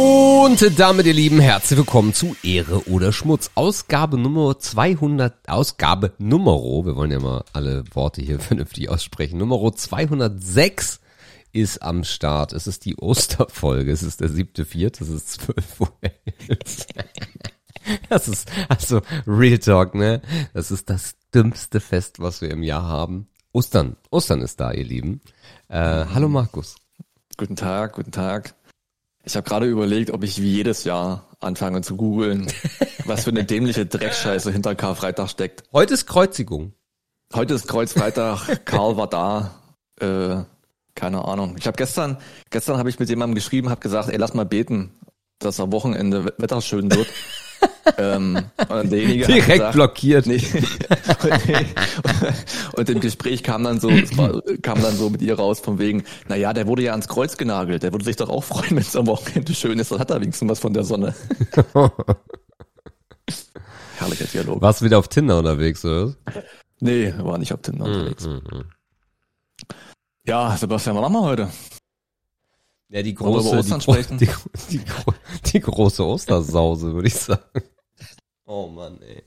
Und damit, ihr Lieben, herzlich willkommen zu Ehre oder Schmutz. Ausgabe Nummer 200, Ausgabe Numero, wir wollen ja mal alle Worte hier vernünftig aussprechen. Numero 206 ist am Start. Es ist die Osterfolge. Es ist der siebte Viert. Es ist zwölf Uhr. Das ist, also, Real Talk, ne? Das ist das dümmste Fest, was wir im Jahr haben. Ostern. Ostern ist da, ihr Lieben. Äh, hallo Markus. Guten Tag, guten Tag. Ich habe gerade überlegt, ob ich wie jedes Jahr anfange zu googeln, was für eine dämliche Dreckscheiße hinter Karfreitag steckt. Heute ist Kreuzigung. Heute ist Kreuzfreitag, Karl war da. Äh, keine Ahnung. Ich habe gestern, gestern habe ich mit jemandem geschrieben, habe gesagt, ey, lass mal beten, dass am Wochenende Wetter schön wird. ähm, und Direkt gesagt, blockiert. Nee. und im Gespräch kam dann so, war, kam dann so mit ihr raus von wegen, na ja, der wurde ja ans Kreuz genagelt, der würde sich doch auch freuen, wenn es am Wochenende schön ist, dann hat er wenigstens was von der Sonne. Herrlicher Dialog. Warst du wieder auf Tinder unterwegs, oder? Nee, war nicht auf Tinder unterwegs. Mhm. Ja, Sebastian, was machen wir heute? Ja, die große, über Ostern die, sprechen? die, die, die große Ostersause, würde ich sagen. Oh Mann, ey.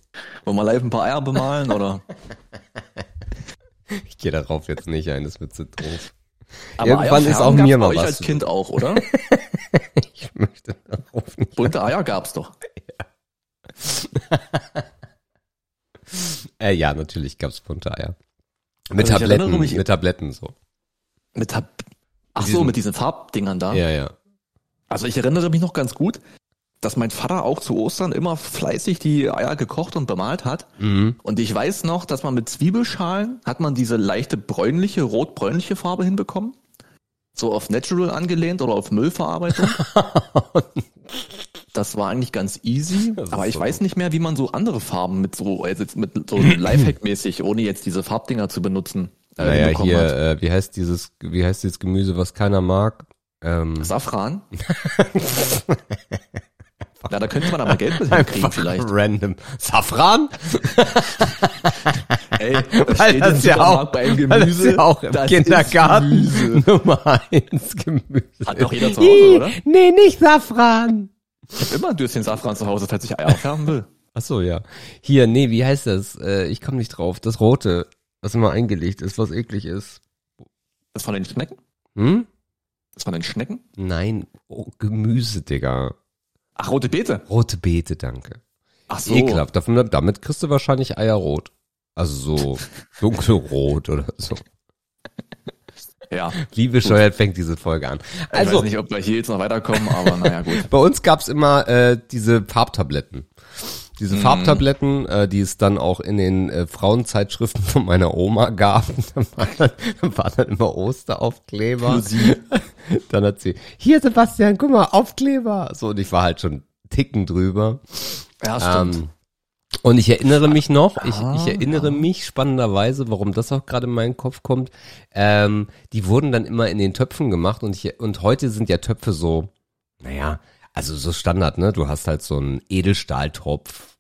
Wollen wir live ein paar Eier bemalen oder? Ich gehe darauf jetzt nicht ein, das wird zu doof. Aber Irgendwann ist auch mir mal was als Kind auch, oder? Ich möchte darauf nicht. Bunte Eier gab's doch. Äh, ja, natürlich gab's bunte Eier. Mit Also Tabletten, mich- mit Tabletten so. Mit Tab Ach so, diesen- mit diesen Farbdingern da. Ja, ja. Also ich erinnere mich noch ganz gut, dass mein Vater auch zu Ostern immer fleißig die Eier gekocht und bemalt hat. Mhm. Und ich weiß noch, dass man mit Zwiebelschalen hat man diese leichte bräunliche, rot-bräunliche Farbe hinbekommen. So auf Natural angelehnt oder auf Müllverarbeitung. Das war eigentlich ganz easy, aber ich so weiß nicht mehr, wie man so andere Farben mit so, also jetzt mit so Lifehack-mäßig, ohne jetzt diese Farbdinger zu benutzen, äh, Naja, hier, hat. äh, wie heißt dieses, wie heißt dieses Gemüse, was keiner mag? Ähm, Safran? ja, da könnte man aber Geld mit hinkriegen vielleicht. random. Safran? Ey, Weil das ja auch, bei einem weil das Gemüse, ja auch im das Kindergarten Ist Gemüse. Nummer eins Gemüse. Hat doch jeder zu Hause, oder? Nee, nicht Safran. Ich hab immer ein Döschen Safran zu Hause, falls ich Eier färben will. Ach so, ja. Hier, nee, wie heißt das? Äh, ich komme nicht drauf. Das Rote, was immer eingelegt ist, was eklig ist. Das von den Schnecken? Hm? Das von den Schnecken? Nein, oh, Gemüse, Digga. Ach, rote Beete. Rote Beete, danke. Ach so. Ekelhaft. Davon, damit kriegst du wahrscheinlich Eierrot. Also so dunkelrot oder so. Ja. Wie bescheuert fängt diese Folge an. ich Also, weiß nicht, ob wir hier jetzt noch weiterkommen, aber naja, gut. bei uns gab's immer äh, diese Farbtabletten. Diese Mhm. Farbtabletten, äh, die es dann auch in den äh, Frauenzeitschriften von meiner Oma gab. Dann war dann, dann war dann immer Osteraufkleber. Dann hat sie, hier Sebastian, guck mal, Aufkleber. So, und ich war halt schon Ticken drüber. Ja, stimmt. Ähm, und ich erinnere mich noch, ich, Ah, ich erinnere mich spannenderweise, warum das auch gerade in meinen Kopf kommt. Ähm, die wurden dann immer in den Töpfen gemacht und ich, und heute sind ja Töpfe so, naja, also so Standard, ne? Du hast halt so einen Edelstahltopf.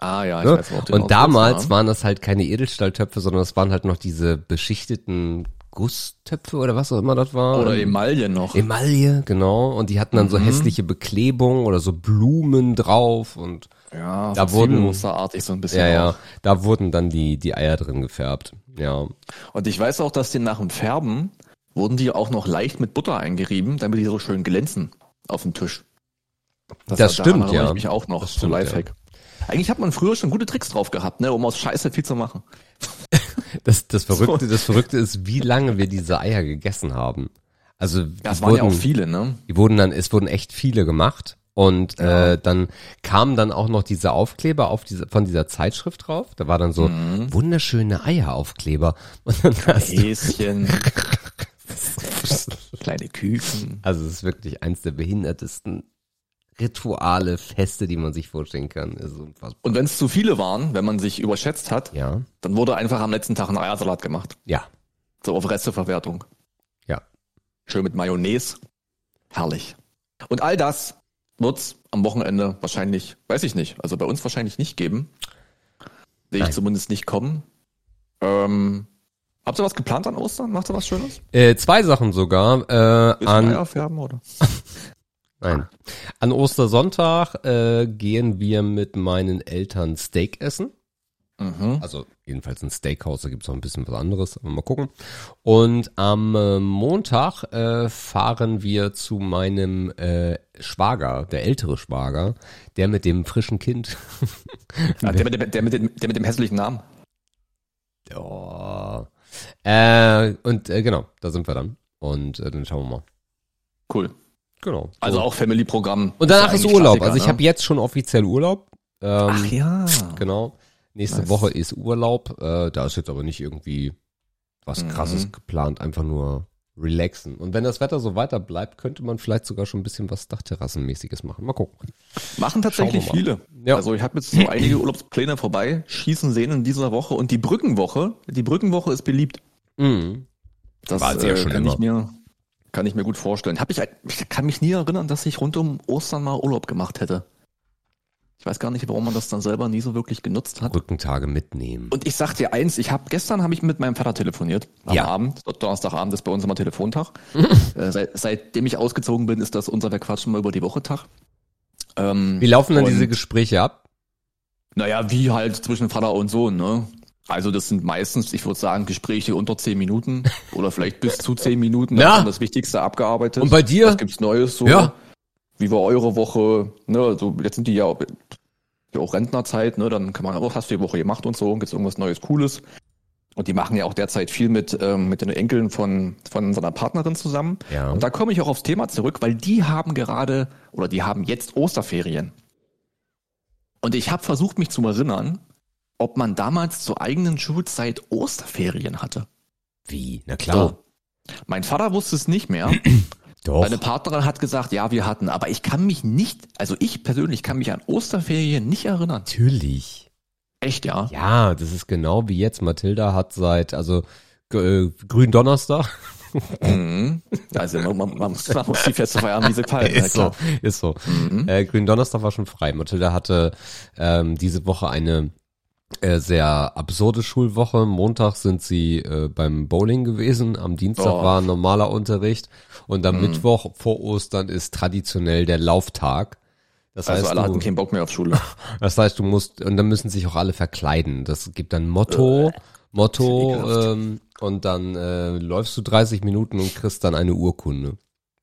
Ah ja, ich Ne? weiß, du Und damals waren das halt keine Edelstahltöpfe, sondern das waren halt noch diese beschichteten Gusstöpfe oder was auch immer das war. ja. Oder Emaille noch. Emaille, genau. Und die hatten dann so Mhm. hässliche Beklebung oder so Blumen drauf und ja, da so wurden- Zwiebelmusterartig so ein bisschen ja, ja, auch. da wurden dann die, die Eier drin gefärbt. Ja. Und ich weiß auch, dass die nach dem Färben wurden die auch noch leicht mit Butter eingerieben, damit die so schön glänzen auf dem Tisch. Das daran stimmt, ja. Ich mich auch noch, Das so stimmt, Lifehack. Eigentlich hat man früher schon gute Tricks drauf gehabt, ne, um aus Scheiße viel zu machen. Das, das Verrückte, das Verrückte ist, wie lange wir diese Eier gegessen haben. Also, Das waren ja wurden, auch viele, ne? die wurden dann, es wurden echt viele gemacht. Und Ja. äh, dann kamen dann auch noch diese Aufkleber auf diese, von dieser Zeitschrift drauf. Da war dann so Mhm. wunderschöne Eieraufkleber. Und dann Häschen, kleine Küken. also es ist wirklich eins der behindertesten Rituale, Feste, die man sich vorstellen kann. Und wenn es zu viele waren, wenn man sich überschätzt hat, Ja, dann wurde einfach am letzten Tag ein Eiersalat gemacht. ja, So auf Resteverwertung. ja. Schön mit Mayonnaise. Herrlich. Und all das wird's am Wochenende wahrscheinlich, weiß ich nicht, also bei uns wahrscheinlich nicht geben. Sehe ich zumindest nicht kommen. Ähm, habt ihr was geplant an Ostern? Macht ihr was Schönes? Äh, zwei Sachen sogar. Äh, an, Eier färben oder? Nein. An Ostersonntag äh, gehen wir mit meinen Eltern Steak essen. Mhm. Also jedenfalls ein Steakhouse, da gibt's noch ein bisschen was anderes, aber mal gucken. Und am äh, Montag äh, fahren wir zu meinem äh, Schwager, der ältere Schwager, der mit dem frischen Kind. Ah, der, mit dem, der, mit dem, der mit dem hässlichen Namen. oh. äh, und äh, genau, da sind wir dann. Und äh, dann schauen wir mal. Cool. Genau. Also So. auch Family-Programm. und danach ist Urlaub. Klassiker, Also ich ne? habe jetzt schon offiziell Urlaub. Ähm, Ach ja. Genau. Nächste Nice. Woche ist Urlaub. Äh, da ist jetzt aber nicht irgendwie was Mhm. krasses geplant, einfach nur relaxen. Und wenn das Wetter so weiter bleibt, könnte man vielleicht sogar schon ein bisschen was Dachterrassenmäßiges machen. Mal gucken. Machen tatsächlich viele. Ja. Also ich habe jetzt so einige Urlaubspläne vorbei, schießen sehen in dieser Woche und die Brückenwoche, die Brückenwoche ist beliebt. Mhm. Das War sie ja äh, schon kann immer. ich mir kann ich mir gut vorstellen. Hab ich, ich kann mich nie erinnern, dass ich rund um Ostern mal Urlaub gemacht hätte. Ich weiß gar nicht, warum man das dann selber nie so wirklich genutzt hat. Rückentage mitnehmen. Und ich sag dir eins, ich habe gestern habe ich mit meinem Vater telefoniert am Ja. Abend. Donnerstagabend ist bei uns immer Telefontag. äh, seit, seitdem ich ausgezogen bin, ist das unser Wir quatschen mal über die Woche Tag. Ähm, Wie laufen dann diese Gespräche ab? Naja, wie halt zwischen Vater und Sohn, ne? Also das sind meistens, ich würde sagen, Gespräche unter zehn Minuten oder vielleicht bis zu zehn Minuten. Da Ja. das Wichtigste abgearbeitet. Und bei dir? Was gibt's Neues so? Ja. Wie war eure Woche? Ne, so jetzt sind die ja auch, auch Rentnerzeit, ne? Dann kann man, was hast du die Woche gemacht und so? Gibt's irgendwas Neues, Cooles? Und die machen ja auch derzeit viel mit, ähm, mit den Enkeln von, von seiner Partnerin zusammen. Ja. Und da komme ich auch aufs Thema zurück, weil die haben gerade oder die haben jetzt Osterferien. Und ich habe versucht, mich zu erinnern, ob man damals zur eigenen Schulzeit Osterferien hatte. Wie? Na klar. Mein Vater wusste es nicht mehr. Doch. Meine Partnerin hat gesagt, ja, wir hatten, aber ich kann mich nicht, also ich persönlich kann mich an Osterferien nicht erinnern. Natürlich. Echt, ja? Ja, das ist genau wie jetzt. Mathilda hat seit, also äh, Gründonnerstag. Mhm. Also man, man, man, muss, man muss die Feste feiern, wie sie fallen. ist so, ist so. Mhm. Äh, Gründonnerstag war schon frei. Mathilda hatte ähm, diese Woche eine sehr absurde Schulwoche. Montag sind sie äh, beim Bowling gewesen. Am Dienstag Oh. war normaler Unterricht. Und am Mhm. Mittwoch vor Ostern ist traditionell der Lauftag. Das Also heißt, alle hatten du, keinen Bock mehr auf Schule. das heißt, du musst, und dann müssen sich auch alle verkleiden. Das gibt dann Motto, Motto, ekelhaft. ähm, und dann äh, läufst du 30 Minuten und kriegst dann eine Urkunde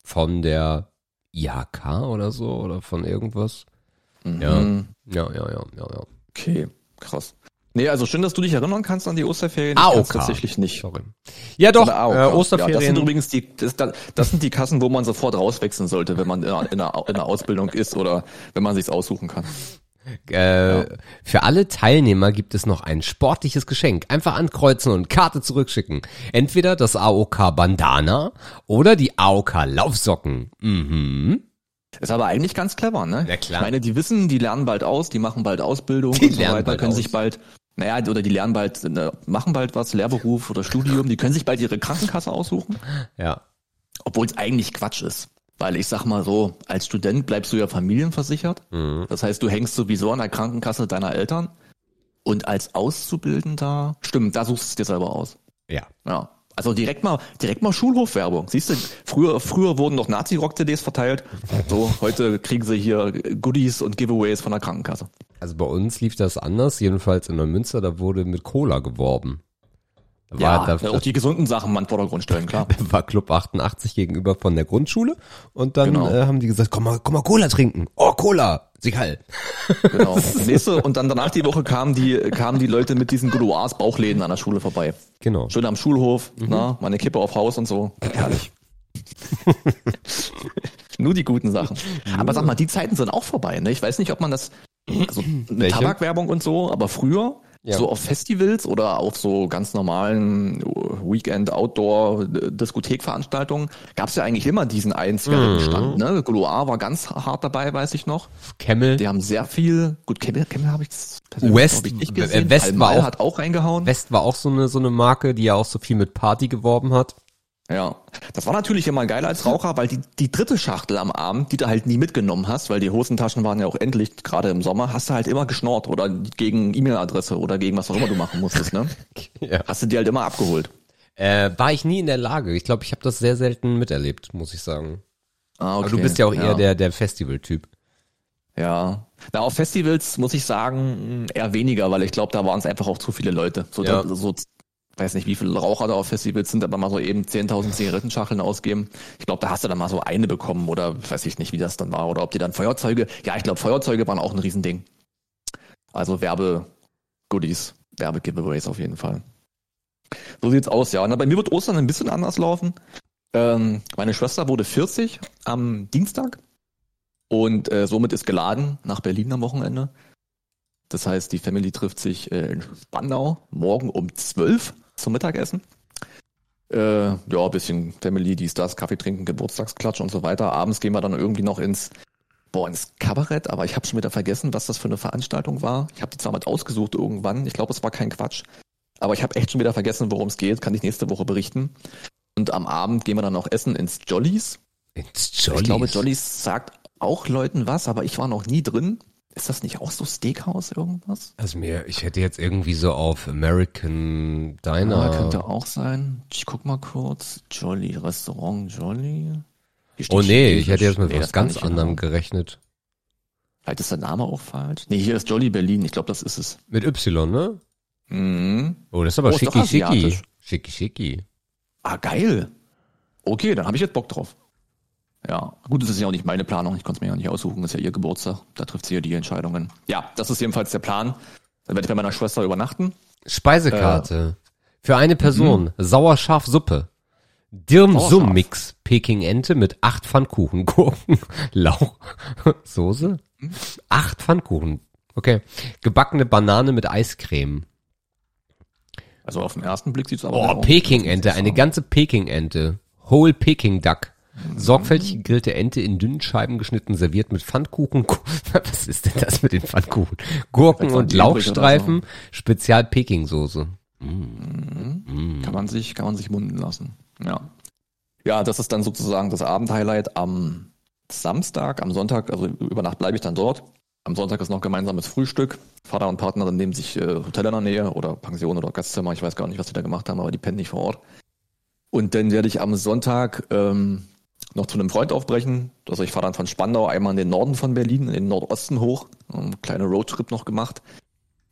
von der IHK oder so oder von irgendwas. Ja. Mhm. Ja, ja, ja, ja, ja. Okay, krass. Nee, also schön, dass du dich erinnern kannst an die Osterferien. AOK. Ich kann's tatsächlich nicht. Sorry. Ja, doch, AOK. äh, Ja, das sind Osterferien. übrigens die, das, das sind die Kassen, wo man sofort rauswechseln sollte, wenn man in einer, in einer, in einer Ausbildung ist oder wenn man sich's aussuchen kann. äh, Für alle Teilnehmer gibt es noch ein sportliches Geschenk. Einfach ankreuzen und Karte zurückschicken. Entweder das AOK Bandana oder die AOK Laufsocken. Mhm. Ist aber eigentlich ganz clever, ne? Ja, klar. Ich meine, die wissen, die lernen bald aus, die machen bald Ausbildung Die und so weiter, bald können aus. sich bald, naja, oder die lernen bald, ne, machen bald was, Lehrberuf oder Studium, die können sich bald ihre Krankenkasse aussuchen, Ja. obwohl es eigentlich Quatsch ist. Weil ich sag mal so, als Student bleibst du ja familienversichert. Mhm. Das heißt, du hängst sowieso an der Krankenkasse deiner Eltern. Und als Auszubildender, stimmt, da suchst du es dir selber aus. Ja. Ja. Also direkt mal, direkt mal Schulhofwerbung. Siehst du, früher, früher wurden noch Nazi-Rock-CDs verteilt. So, heute kriegen sie hier Goodies und Giveaways von der Krankenkasse. Also bei uns lief das anders, jedenfalls in Neumünster, da wurde mit Cola geworben. Da Ja, war, da, auch die gesunden Sachen mal in den Vordergrund stellen, klar. war Club 88 gegenüber von der Grundschule und dann Genau. äh, haben die gesagt, komm mal, komm mal Cola trinken. Oh, Cola, Sigal. Genau. Nächste, und dann danach die Woche kamen die, kamen die Leute mit diesen Gouloirs Bauchläden an der Schule vorbei. Genau. Schön am Schulhof, Mhm. na, meine Kippe auf Haus und so. Herrlich. Nur die guten Sachen. Aber sag mal, die Zeiten sind auch vorbei, ne? Ich weiß nicht, ob man das, also Welche? Tabakwerbung und so, aber früher, Ja. so auf Festivals oder auf so ganz normalen Weekend Outdoor Diskothekveranstaltungen gab es ja eigentlich immer diesen einen Zigarettenstand, ne? Gouloir war ganz hart dabei, weiß ich noch. Camel. Die haben sehr viel, gut, Kemmel, Kemmel habe ich persönlich, West- ich, nicht äh, gesehen. West war auch- hat auch reingehauen. West war auch so eine, so eine Marke, die ja auch so viel mit Party geworben hat. Ja, das war natürlich immer geil als Raucher, weil die, die dritte Schachtel am Abend, die du halt nie mitgenommen hast, weil die Hosentaschen waren ja auch endlich, gerade im Sommer, hast du halt immer geschnort oder gegen E-Mail-Adresse oder gegen was auch immer du machen musstest, ne? Ja. Hast du die halt immer abgeholt. Äh, war ich nie in der Lage. Ich glaube, ich habe das sehr selten miterlebt, muss ich sagen. Ah, okay. Aber du bist ja auch eher der, der Festival-Typ. Ja. Na, auf Festivals muss ich sagen, eher weniger, weil ich glaube, da waren es einfach auch zu viele Leute. So, Ja. so weiß nicht, wie viele Raucher da auf Festivals sind, aber mal so eben 10.000 Zigarettenschachteln ausgeben. Ich glaube, da hast du dann mal so eine bekommen oder weiß ich nicht, wie das dann war. Oder ob die dann Feuerzeuge, ja, ich glaube, Feuerzeuge waren auch ein Riesending. Also Werbe-Goodies, Werbe-Giveaways auf jeden Fall. So sieht's aus, ja. Na, bei mir wird Ostern ein bisschen anders laufen. Ähm, meine Schwester wurde 40 am Dienstag und äh, somit ist geladen nach Berlin am Wochenende. Das heißt, die Family trifft sich äh, in Spandau morgen um 12 zum Mittagessen. Äh, ja, ein bisschen Family, dies, das, Kaffee trinken, Geburtstagsklatsch und so weiter. Abends gehen wir dann irgendwie noch ins, boah, ins Kabarett, aber ich habe schon wieder vergessen, was das für eine Veranstaltung war. Ich habe die zwar mit ausgesucht irgendwann, ich glaube, es war kein Quatsch. Aber ich habe echt schon wieder vergessen, worum es geht, kann ich nächste Woche berichten. Und am Abend gehen wir dann noch essen ins Jollies. Ins Jollies. Ich glaube, Jollies sagt auch Leuten was, aber ich war noch nie drin. Ist das nicht auch so Steakhouse irgendwas? Also mir, ich hätte jetzt irgendwie so auf American Diner. Ja, könnte auch sein. Ich guck mal kurz. Jolly, Restaurant Jolly. Oh nee, ich hätte jetzt mit Nee, was ganz anderem genau. gerechnet. Vielleicht ist der Name auch falsch. Nee, hier ist Jolly Berlin. Ich glaube, das ist es. Mit Y, ne? Mhm. Oh, das ist aber Oh, ist schicki schicki. Schicki schicki. Ah, geil. Okay, dann habe ich jetzt Bock drauf. Ja, gut, das ist ja auch nicht meine Planung. Ich konnte es mir ja nicht aussuchen. Das ist ja ihr Geburtstag. Da trifft sie ja die Entscheidungen. Ja, das ist jedenfalls der Plan. Dann werde ich bei meiner Schwester übernachten. Speisekarte. Äh. Für eine Person. Mhm. Sauerschafsuppe. Dirmsum-Mix. Peking-Ente mit acht Pfannkuchen. Gurken. Lauch. Soße? Mhm. Acht Pfannkuchen. Okay. Gebackene Banane mit Eiscreme. Also auf den ersten Blick sieht es aber Oh, Peking-Ente. Eine ganze Peking-Ente. Whole Peking Duck. Sorgfältig gegrillte Ente in dünnen Scheiben geschnitten, serviert mit Pfannkuchen. Was ist denn das mit den Pfannkuchen? Gurken und Lauchstreifen, Spezial Peking-Soße. Kann man sich, kann man sich munden lassen. Ja. Ja, das ist dann sozusagen das Abendhighlight am Samstag, am Sonntag, also über Nacht bleibe ich dann dort. Am Sonntag ist noch gemeinsames Frühstück. Vater und Partnerin nehmen sich äh, Hotel in der Nähe oder Pension oder Gastzimmer. Ich weiß gar nicht, was die da gemacht haben, aber die pennen nicht vor Ort. Und dann werde ich am Sonntag ähm, noch zu einem Freund aufbrechen. Also ich fahre dann von Spandau einmal in den Norden von Berlin, in den Nordosten hoch. Einen kleinen Roadtrip noch gemacht.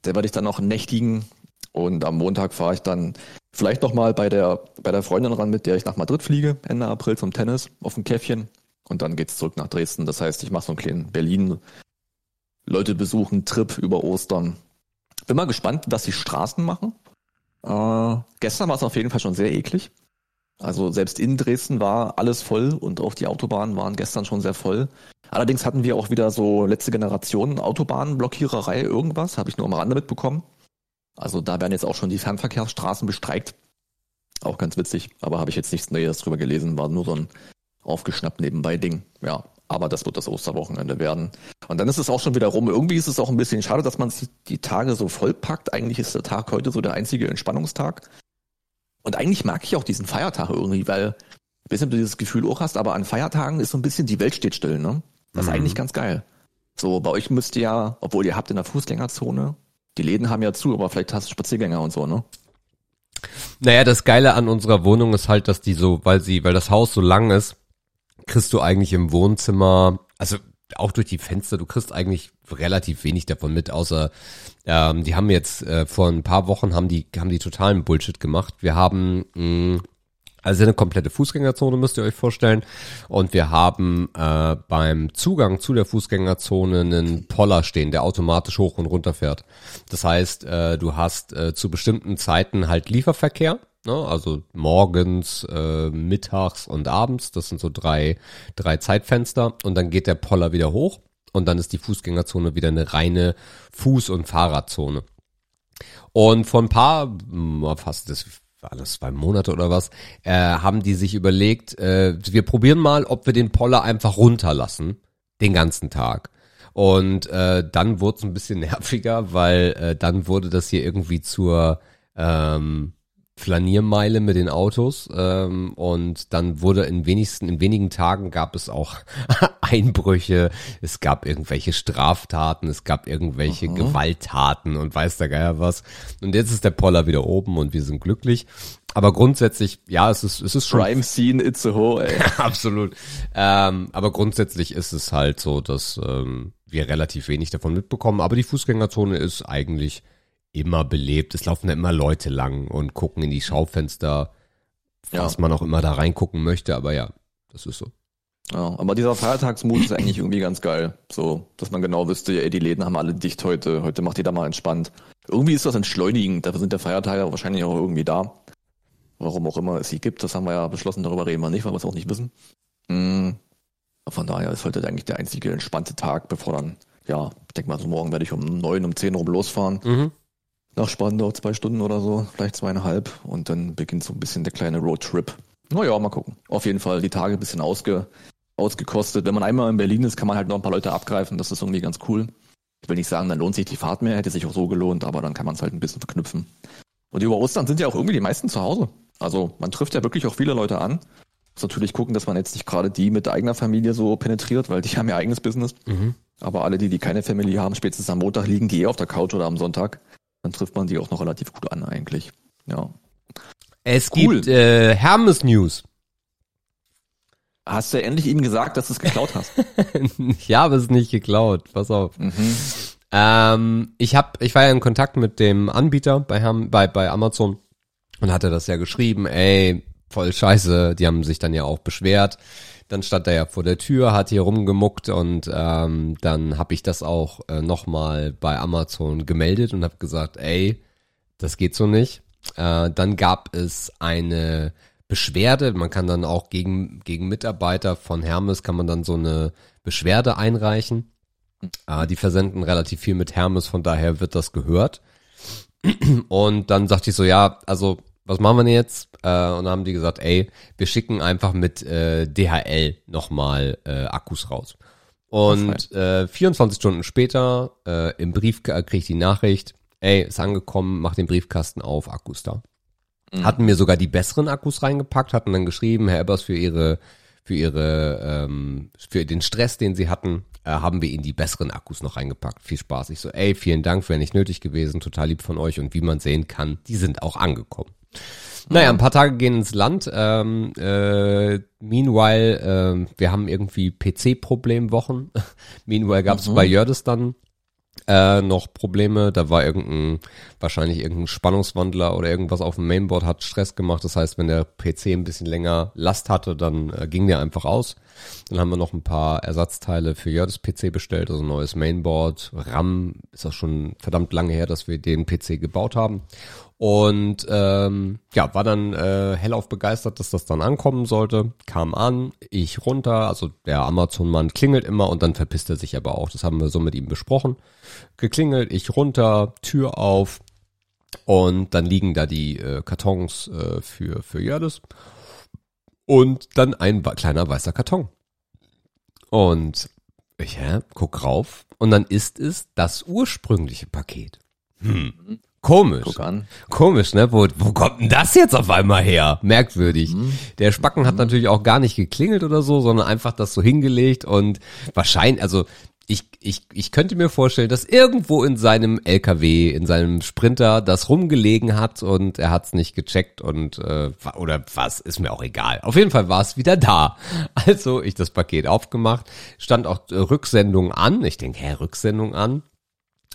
Da werde ich dann noch nächtigen. Und am Montag fahre ich dann vielleicht noch mal bei der, bei der Freundin ran, mit der ich nach Madrid fliege, Ende April zum Tennis auf ein Käffchen. Und dann geht's zurück nach Dresden. Das heißt, ich mache so einen kleinen Berlin Leute besuchen Trip über Ostern. Bin mal gespannt, was die Straßen machen. Äh, gestern war es auf jeden Fall schon sehr eklig. Also selbst in Dresden war alles voll und auch die Autobahnen waren gestern schon sehr voll. Allerdings hatten wir auch wieder so letzte Generation Autobahnblockiererei irgendwas, habe ich nur am Rande mitbekommen. Also da werden jetzt auch schon die Fernverkehrsstraßen bestreikt. Auch ganz witzig, aber habe ich jetzt nichts Neues drüber gelesen, war nur so ein aufgeschnappt nebenbei Ding. Ja, aber das wird das Osterwochenende werden. Und dann ist es auch schon wieder rum. Irgendwie ist es auch ein bisschen schade, dass man die Tage so vollpackt. Eigentlich ist der Tag heute so der einzige Entspannungstag. Und eigentlich mag ich auch diesen Feiertag irgendwie, weil, ich weiß nicht, ob du dieses Gefühl auch hast, aber an Feiertagen ist so ein bisschen die Welt steht still, ne? Das ist Mhm. eigentlich ganz geil. So, bei euch müsst ihr ja, obwohl ihr habt in der Fußgängerzone, die Läden haben ja zu, aber vielleicht hast du Spaziergänger und so, ne? Naja, das Geile an unserer Wohnung ist halt, dass die so, weil sie, weil das Haus so lang ist, kriegst du eigentlich im Wohnzimmer, also auch durch die Fenster, du kriegst eigentlich relativ wenig davon mit, außer ähm, die haben jetzt äh, vor ein paar Wochen haben die haben die totalen Bullshit gemacht. Wir haben mh, also eine komplette Fußgängerzone müsst ihr euch vorstellen und wir haben äh, beim Zugang zu der Fußgängerzone einen Poller stehen, der automatisch hoch und runter fährt. Das heißt, äh, du hast äh, zu bestimmten Zeiten halt Lieferverkehr, ne? also morgens, äh, mittags und abends. Das sind so drei drei Zeitfenster und dann geht der Poller wieder hoch und dann ist die Fußgängerzone wieder eine reine Fuß- und Fahrradzone. Und vor ein paar, mh, fast das das zwei Monate oder was, äh, haben die sich überlegt, äh, wir probieren mal, ob wir den Poller einfach runterlassen, den ganzen Tag. Und äh, dann wurde es ein bisschen nerviger, weil äh, dann wurde das hier irgendwie zur ähm, Flaniermeile mit den Autos ähm, und dann wurde in wenigsten in wenigen Tagen gab es auch Einbrüche, es gab irgendwelche Straftaten, es gab irgendwelche Gewalttaten und weiß der Geier was. Und jetzt ist der Poller wieder oben und wir sind glücklich. Aber grundsätzlich, ja, es ist, es ist schon. Crime Scene Itzehoe, ey. Absolut. Ähm, aber grundsätzlich ist es halt so, dass ähm, wir relativ wenig davon mitbekommen. Aber die Fußgängerzone ist eigentlich immer belebt. Es laufen da immer Leute lang und gucken in die Schaufenster, Ja. was man auch immer da reingucken möchte. Aber ja, das ist so. Ja, aber dieser Feiertagsmut ist eigentlich irgendwie ganz geil. So, dass man genau wüsste, ey, die Läden haben alle dicht heute, heute macht jeder mal entspannt. Irgendwie ist das entschleunigend, dafür sind der Feiertage wahrscheinlich auch irgendwie da. Warum auch immer es sie gibt, das haben wir ja beschlossen, darüber reden wir nicht, weil wir es auch nicht wissen. Mm, Von daher ist heute eigentlich der einzige entspannte Tag, bevor dann, ja, ich denke mal, so morgen werde ich um neun, um zehn rum losfahren. Mhm. Nach Spandau zwei Stunden oder so, vielleicht zweieinhalb. Und dann beginnt so ein bisschen der kleine Roadtrip. Naja, mal gucken. Auf jeden Fall die Tage ein bisschen ausge, ausgekostet. Wenn man einmal in Berlin ist, kann man halt noch ein paar Leute abgreifen. Das ist irgendwie ganz cool. Ich will nicht sagen, dann lohnt sich die Fahrt mehr, hätte sich auch so gelohnt, aber dann kann man es halt ein bisschen verknüpfen. Und über Ostern sind ja auch irgendwie die meisten zu Hause. Also man trifft ja wirklich auch viele Leute an. Muss natürlich gucken, dass man jetzt nicht gerade die mit eigener Familie so penetriert, weil die haben ja eigenes Business. Mhm. Aber alle, die, die keine Familie haben, spätestens am Montag liegen die eh auf der Couch oder am Sonntag. Dann trifft man die auch noch relativ gut an eigentlich. Ja. Es Cool. gibt äh, Hermes News. Hast du endlich ihm gesagt, dass du es geklaut hast? ich habe es nicht geklaut. Pass auf. mhm. Ähm, ich hab, ich war ja in Kontakt mit dem Anbieter bei, Herm, bei, bei Amazon und hatte das ja geschrieben, ey, voll scheiße, die haben sich dann ja auch beschwert. Dann stand er ja vor der Tür, hat hier rumgemuckt und ähm, dann habe ich das auch äh, nochmal bei Amazon gemeldet und habe gesagt, ey, das geht so nicht. Äh, dann gab es eine Beschwerde, man kann dann auch gegen, gegen Mitarbeiter von Hermes kann man dann so eine Beschwerde einreichen. Äh, die versenden relativ viel mit Hermes, von daher wird das gehört. Und dann sagte ich so, ja, also was machen wir denn jetzt? Äh, und dann haben die gesagt, ey, wir schicken einfach mit äh, DHL nochmal äh, Akkus raus. Und äh, 24 Stunden später äh, im Brief kriege ich die Nachricht, ey, ist angekommen, mach den Briefkasten auf, Akkus da. Hatten mir sogar die besseren Akkus reingepackt, hatten dann geschrieben, Herr Ebbers, für ihre, für ihre, ähm, für den Stress, den sie hatten, äh, haben wir ihnen die besseren Akkus noch reingepackt. Viel Spaß. Ich so, ey, vielen Dank, wäre nicht nötig gewesen, total lieb von euch. Und wie man sehen kann, die sind auch angekommen. Naja, ein paar Tage gehen ins Land. Ähm, äh, meanwhile, ähm, wir haben irgendwie PC-Problemwochen. meanwhile gab es bei Jördis dann äh, noch Probleme. Da war irgendein, wahrscheinlich irgendein Spannungswandler oder irgendwas auf dem Mainboard hat Stress gemacht. Das heißt, wenn der PC ein bisschen länger Last hatte, dann äh, ging der einfach aus. Dann haben wir noch ein paar Ersatzteile für Jördis PC bestellt, also ein neues Mainboard, RAM. Ist auch schon verdammt lange her, dass wir den PC gebaut haben. Und ähm, ja, war dann äh, hellauf begeistert, dass das dann ankommen sollte. Kam an, ich runter, also der Amazon-Mann klingelt immer und dann verpisst er sich aber auch. Das haben wir so mit ihm besprochen. Geklingelt, ich runter, Tür auf und dann liegen da die äh, Kartons äh, für, für Jördis. Und dann ein kleiner weißer Karton. Und ich ja, guck rauf und dann ist es das ursprüngliche Paket. Hm. Komisch. Guck an. Komisch, ne? Wo, wo kommt denn das jetzt auf einmal her? Merkwürdig. Der Spacken hat natürlich auch gar nicht geklingelt oder so, sondern einfach das so hingelegt und wahrscheinlich, also ich, ich, ich könnte mir vorstellen, dass irgendwo in seinem LKW, in seinem Sprinter das rumgelegen hat und er hat's nicht gecheckt und äh, oder was, ist mir auch egal. Auf jeden Fall war es wieder da. Also ich das Paket aufgemacht, stand auch äh, Rücksendung an. Ich denke, hä, Rücksendung an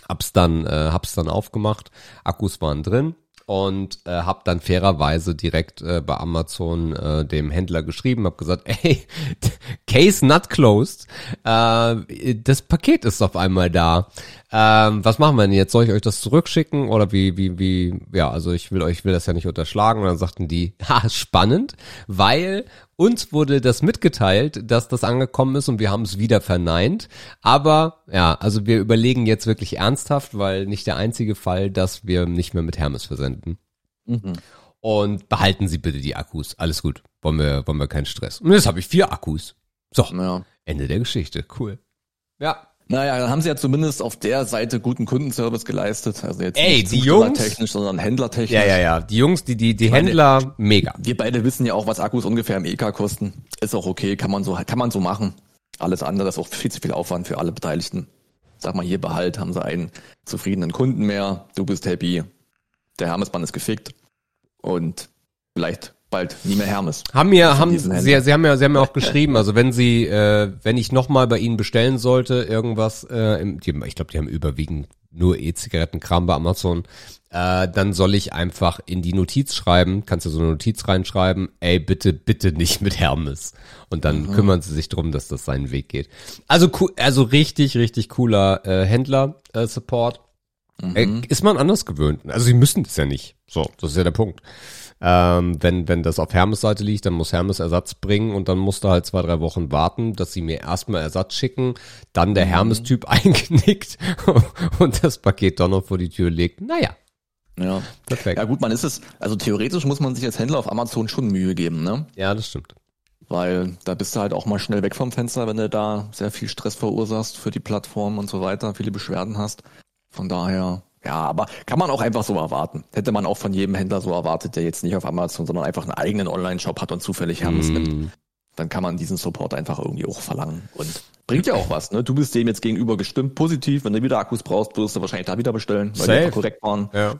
hab's dann äh, hab's dann aufgemacht Akkus waren drin und äh, hab dann fairerweise direkt äh, bei Amazon äh, dem Händler geschrieben hab gesagt ey Case not closed äh, das Paket ist auf einmal da. Ähm, was machen wir denn jetzt? Soll ich euch das zurückschicken oder wie wie wie ja also ich will euch will das ja nicht unterschlagen. Und dann sagten die ha spannend weil uns wurde das mitgeteilt, dass das angekommen ist und wir haben es wieder verneint. Aber ja, also wir überlegen jetzt wirklich ernsthaft, weil nicht der einzige Fall, dass wir nicht mehr mit Hermes versenden. Mhm. Und behalten Sie bitte die Akkus. Alles gut. Wollen wir, wollen wir keinen Stress. Und jetzt habe ich vier Akkus. So, Ja. Ende der Geschichte. Cool. Ja. Naja, dann haben sie ja zumindest auf der Seite guten Kundenservice geleistet. Also jetzt Ey, nicht die Jungs- zustellertechnisch, sondern händlertechnisch. Ja, ja, ja. Die Jungs, die, die, die meine- Händler, mega. Wir beide wissen ja auch, was Akkus ungefähr im EK kosten. Ist auch okay, kann man so, kann man so machen. Alles andere ist auch viel zu viel Aufwand für alle Beteiligten. Sag mal, hier Behalt, haben sie einen zufriedenen Kunden mehr, du bist happy, der Hermesmann ist gefickt und vielleicht bald nie mehr Hermes. Haben mir, haben, sie, sie haben ja, sie haben ja auch geschrieben, also wenn sie, äh, wenn ich nochmal bei ihnen bestellen sollte, irgendwas, äh, im, die, ich glaube, die haben überwiegend nur E-Zigarettenkram bei Amazon, äh, dann soll ich einfach in die Notiz schreiben, kannst du so eine Notiz reinschreiben, ey, bitte, bitte nicht mit Hermes. Und dann Mhm. kümmern sie sich drum, dass das seinen Weg geht. Also, cool, also richtig, richtig cooler äh, Händler-Support. Mhm. Äh, ist man anders gewöhnt. Also sie müssen das ja nicht. So, das ist ja der Punkt. Ähm, wenn, wenn das auf Hermes Seite liegt, dann muss Hermes Ersatz bringen und dann musst du halt zwei, drei Wochen warten, dass sie mir erstmal Ersatz schicken, dann der Hermes-Typ eingenickt und das Paket doch noch vor die Tür legt. Naja, Ja. perfekt. ja gut, man ist es, also theoretisch muss man sich als Händler auf Amazon schon Mühe geben, ne? Ja, das stimmt. Weil da bist du halt auch mal schnell weg vom Fenster, wenn du da sehr viel Stress verursachst für die Plattform und so weiter, viele Beschwerden hast. Von daher, ja, aber kann man auch einfach so erwarten. Hätte man auch von jedem Händler so erwartet, der jetzt nicht auf Amazon, sondern einfach einen eigenen Online-Shop hat und zufällig Hermes Mm. nimmt. Dann kann man diesen Support einfach irgendwie auch verlangen. Und bringt ja auch was, ne? Du bist dem jetzt gegenüber gestimmt positiv. Wenn du wieder Akkus brauchst, wirst du wahrscheinlich da wieder bestellen, weil die Safe. einfach korrekt waren. Ja.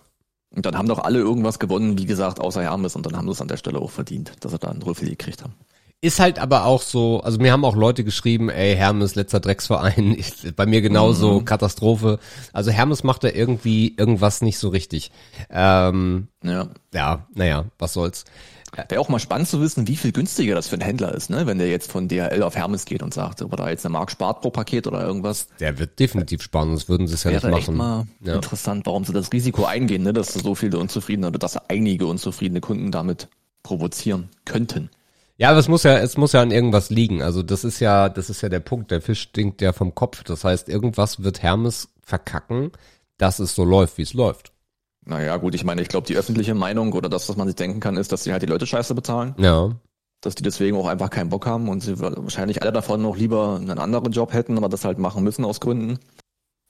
Und dann haben doch alle irgendwas gewonnen, wie gesagt, außer Hermes. Und dann haben sie es an der Stelle auch verdient, dass sie da einen Rüffel gekriegt haben. Ist halt aber auch so, also mir haben auch Leute geschrieben, ey, Hermes, letzter Drecksverein, ist bei mir genauso, Mhm. Katastrophe. Also Hermes macht da irgendwie irgendwas nicht so richtig. Ähm, Ja. ja, naja, was soll's. Wäre auch mal spannend zu wissen, wie viel günstiger das für einen Händler ist, ne? Wenn der jetzt von DHL auf Hermes geht und sagt, ob er da jetzt eine Mark spart pro Paket oder irgendwas. Der wird definitiv spannend, sonst würden sie es ja nicht Wäre echt machen. mal Ja. interessant, warum sie das Risiko eingehen, ne? Dass so viele unzufriedene oder dass einige unzufriedene Kunden damit provozieren könnten. Ja, aber es muss ja, es muss ja an irgendwas liegen. Also das ist ja, das ist ja der Punkt. Der Fisch stinkt ja vom Kopf. Das heißt, irgendwas wird Hermes verkacken, dass es so läuft, wie es läuft. Naja, gut, ich meine, ich glaube, die öffentliche Meinung oder das, was man sich denken kann, ist, dass sie halt die Leute scheiße bezahlen, Ja. dass die deswegen auch einfach keinen Bock haben und sie wahrscheinlich alle davon noch lieber einen anderen Job hätten, aber das halt machen müssen aus Gründen.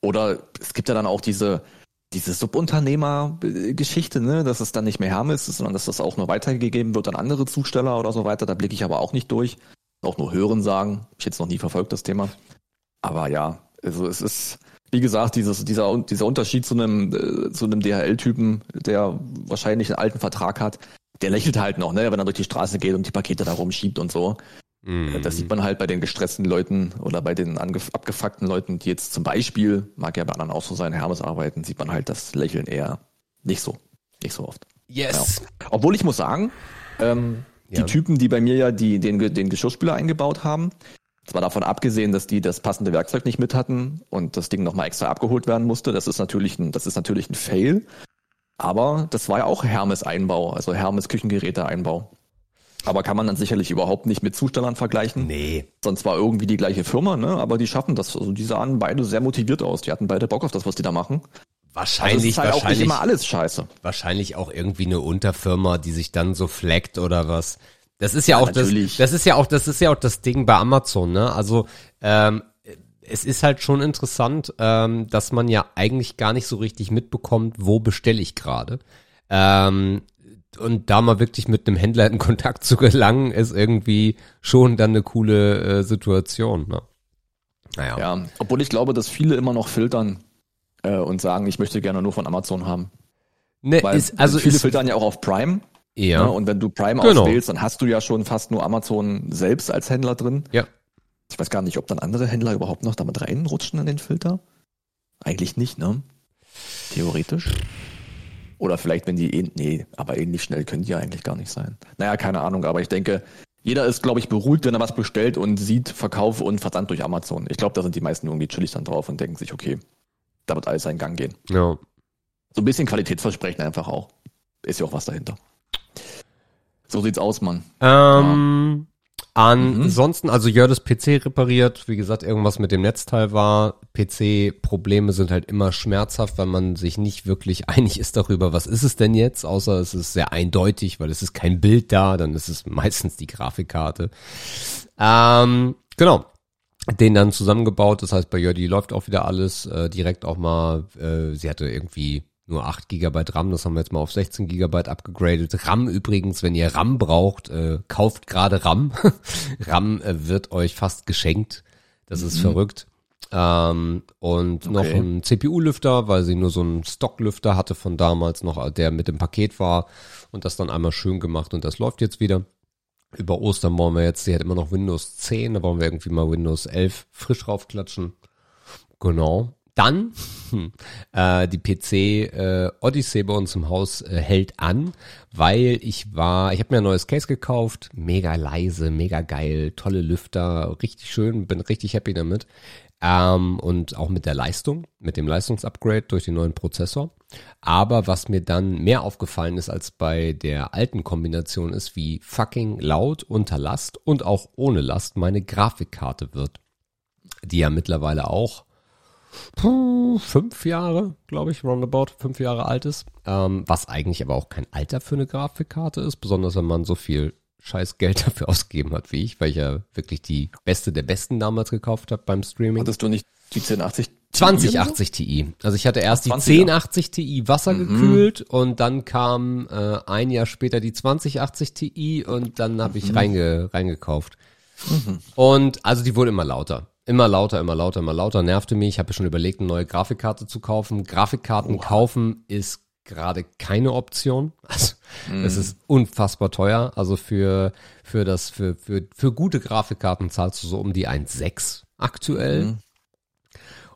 Oder es gibt ja dann auch diese, diese Subunternehmer-Geschichte, ne, dass es dann nicht mehr Hermes ist, sondern dass das auch nur weitergegeben wird an andere Zusteller oder so weiter. Da blicke ich aber auch nicht durch. Auch nur hören sagen. Hab ich jetzt noch nie verfolgt, das Thema. Aber ja, also es ist, wie gesagt, dieses, dieser, dieser Unterschied zu einem, äh, zu einem DHL-Typen, der wahrscheinlich einen alten Vertrag hat, der lächelt halt noch, ne, wenn er durch die Straße geht und die Pakete da rumschiebt und so. Mhm. Das sieht man halt bei den gestressten Leuten oder bei den abgefuckten Leuten, die jetzt zum Beispiel, mag ja bei anderen auch so sein, Hermes arbeiten, sieht man halt das Lächeln eher nicht so, nicht so oft. Yes. Obwohl ich muss sagen, ähm, Ja. die Typen, die bei mir ja die, den, den Geschirrspüler eingebaut haben, zwar davon abgesehen, dass die das passende Werkzeug nicht mit hatten und das Ding nochmal extra abgeholt werden musste, das ist natürlich ein, das ist natürlich ein Fail. Aber das war ja auch Hermes Einbau, also Hermes Küchengeräte Einbau. Aber kann man dann sicherlich überhaupt nicht mit Zustellern vergleichen. Nee. Sonst war irgendwie die gleiche Firma, ne? Aber die schaffen das. Also die sahen beide sehr motiviert aus. Die hatten beide Bock auf das, was die da machen. Also Wahrscheinlich, ist halt auch nicht wahrscheinlich, immer alles scheiße. wahrscheinlich auch irgendwie eine Unterfirma, die sich dann so flaggt oder was. Das ist ja, auch das, natürlich. das ist ja auch, das ist ja auch das Ding bei Amazon, ne? Also, ähm, es ist halt schon interessant, ähm, dass man ja eigentlich gar nicht so richtig mitbekommt, wo bestelle ich gerade. Ähm, und da mal wirklich mit einem Händler in Kontakt zu gelangen, ist irgendwie schon dann eine coole äh, Situation, ne? Naja. Ja, obwohl ich glaube, dass viele immer noch filtern äh, und sagen, ich möchte gerne nur von Amazon haben. Ne, Weil ist, also viele ist, filtern ja auch auf Prime. ja, Ne? Und wenn du Prime Genau. auswählst, dann hast du ja schon fast nur Amazon selbst als Händler drin. ja. Ich weiß gar nicht, ob dann andere Händler überhaupt noch damit reinrutschen in den Filter. Eigentlich nicht, ne? Theoretisch. Oder vielleicht, wenn die, eh- nee, aber ähnlich schnell können die ja eigentlich gar nicht sein. Naja, keine Ahnung, aber ich denke, jeder ist, glaube ich, beruhigt, wenn er was bestellt und sieht Verkauf und Versand durch Amazon. Ich glaube, da sind die meisten irgendwie chillig dann drauf und denken sich, okay, da wird alles seinen Gang gehen. ja. So ein bisschen Qualitätsversprechen einfach auch. Ist ja auch was dahinter. So sieht's aus, Mann. Ähm. Ansonsten, also Jördes PC repariert, wie gesagt, irgendwas mit dem Netzteil war. PC-Probleme sind halt immer schmerzhaft, weil man sich nicht wirklich einig ist darüber, was ist es denn jetzt, außer es ist sehr eindeutig, weil es ist kein Bild da, dann ist es meistens die Grafikkarte. Ähm, genau. Den dann zusammengebaut, das heißt, bei Jördi läuft auch wieder alles, äh, direkt auch mal, äh, sie hatte irgendwie nur 8 GB RAM, das haben wir jetzt mal auf 16 GB abgegradet. RAM übrigens, wenn ihr RAM braucht, äh, kauft gerade RAM. RAM äh, wird euch fast geschenkt. Das ist verrückt. Ähm, und noch Okay. ein CPU-Lüfter, weil sie nur so einen Stocklüfter hatte von damals noch, der mit dem Paket war und das dann einmal schön gemacht und das läuft jetzt wieder. Über Ostern wollen wir jetzt, sie hat immer noch Windows 10, da wollen wir irgendwie mal Windows 11 frisch raufklatschen. Genau. Dann hm, äh, die PC äh, Odyssey bei uns im Haus äh, hält an, weil ich war, ich habe mir ein neues Case gekauft, mega leise, mega geil, tolle Lüfter, richtig schön, bin richtig happy damit. Ähm, und auch mit der Leistung, mit dem Leistungsupgrade durch den neuen Prozessor. Aber was mir dann mehr aufgefallen ist als bei der alten Kombination ist, wie fucking laut unter Last und auch ohne Last meine Grafikkarte wird. Die ja mittlerweile auch puh, fünf Jahre, glaube ich, roundabout, fünf Jahre alt ist. Ähm, was eigentlich aber auch kein Alter für eine Grafikkarte ist, besonders wenn man so viel scheiß Geld dafür ausgegeben hat wie ich, weil ich ja wirklich die beste der besten damals gekauft habe beim Streaming. Hattest du nicht die 1080? 2080 Ti. Also ich hatte erst die 20er. 1080 Ti wassergekühlt und dann kam äh, ein Jahr später die 2080 Ti und dann habe ich reinge, reingekauft. Und also die wurde immer lauter. Immer lauter, immer lauter, immer lauter, nervte mich. Ich habe schon überlegt, eine neue Grafikkarte zu kaufen. Grafikkarten kaufen ist gerade keine Option. Also es ist unfassbar teuer. Also für für das für für für gute Grafikkarten zahlst du so um die 1,6 aktuell.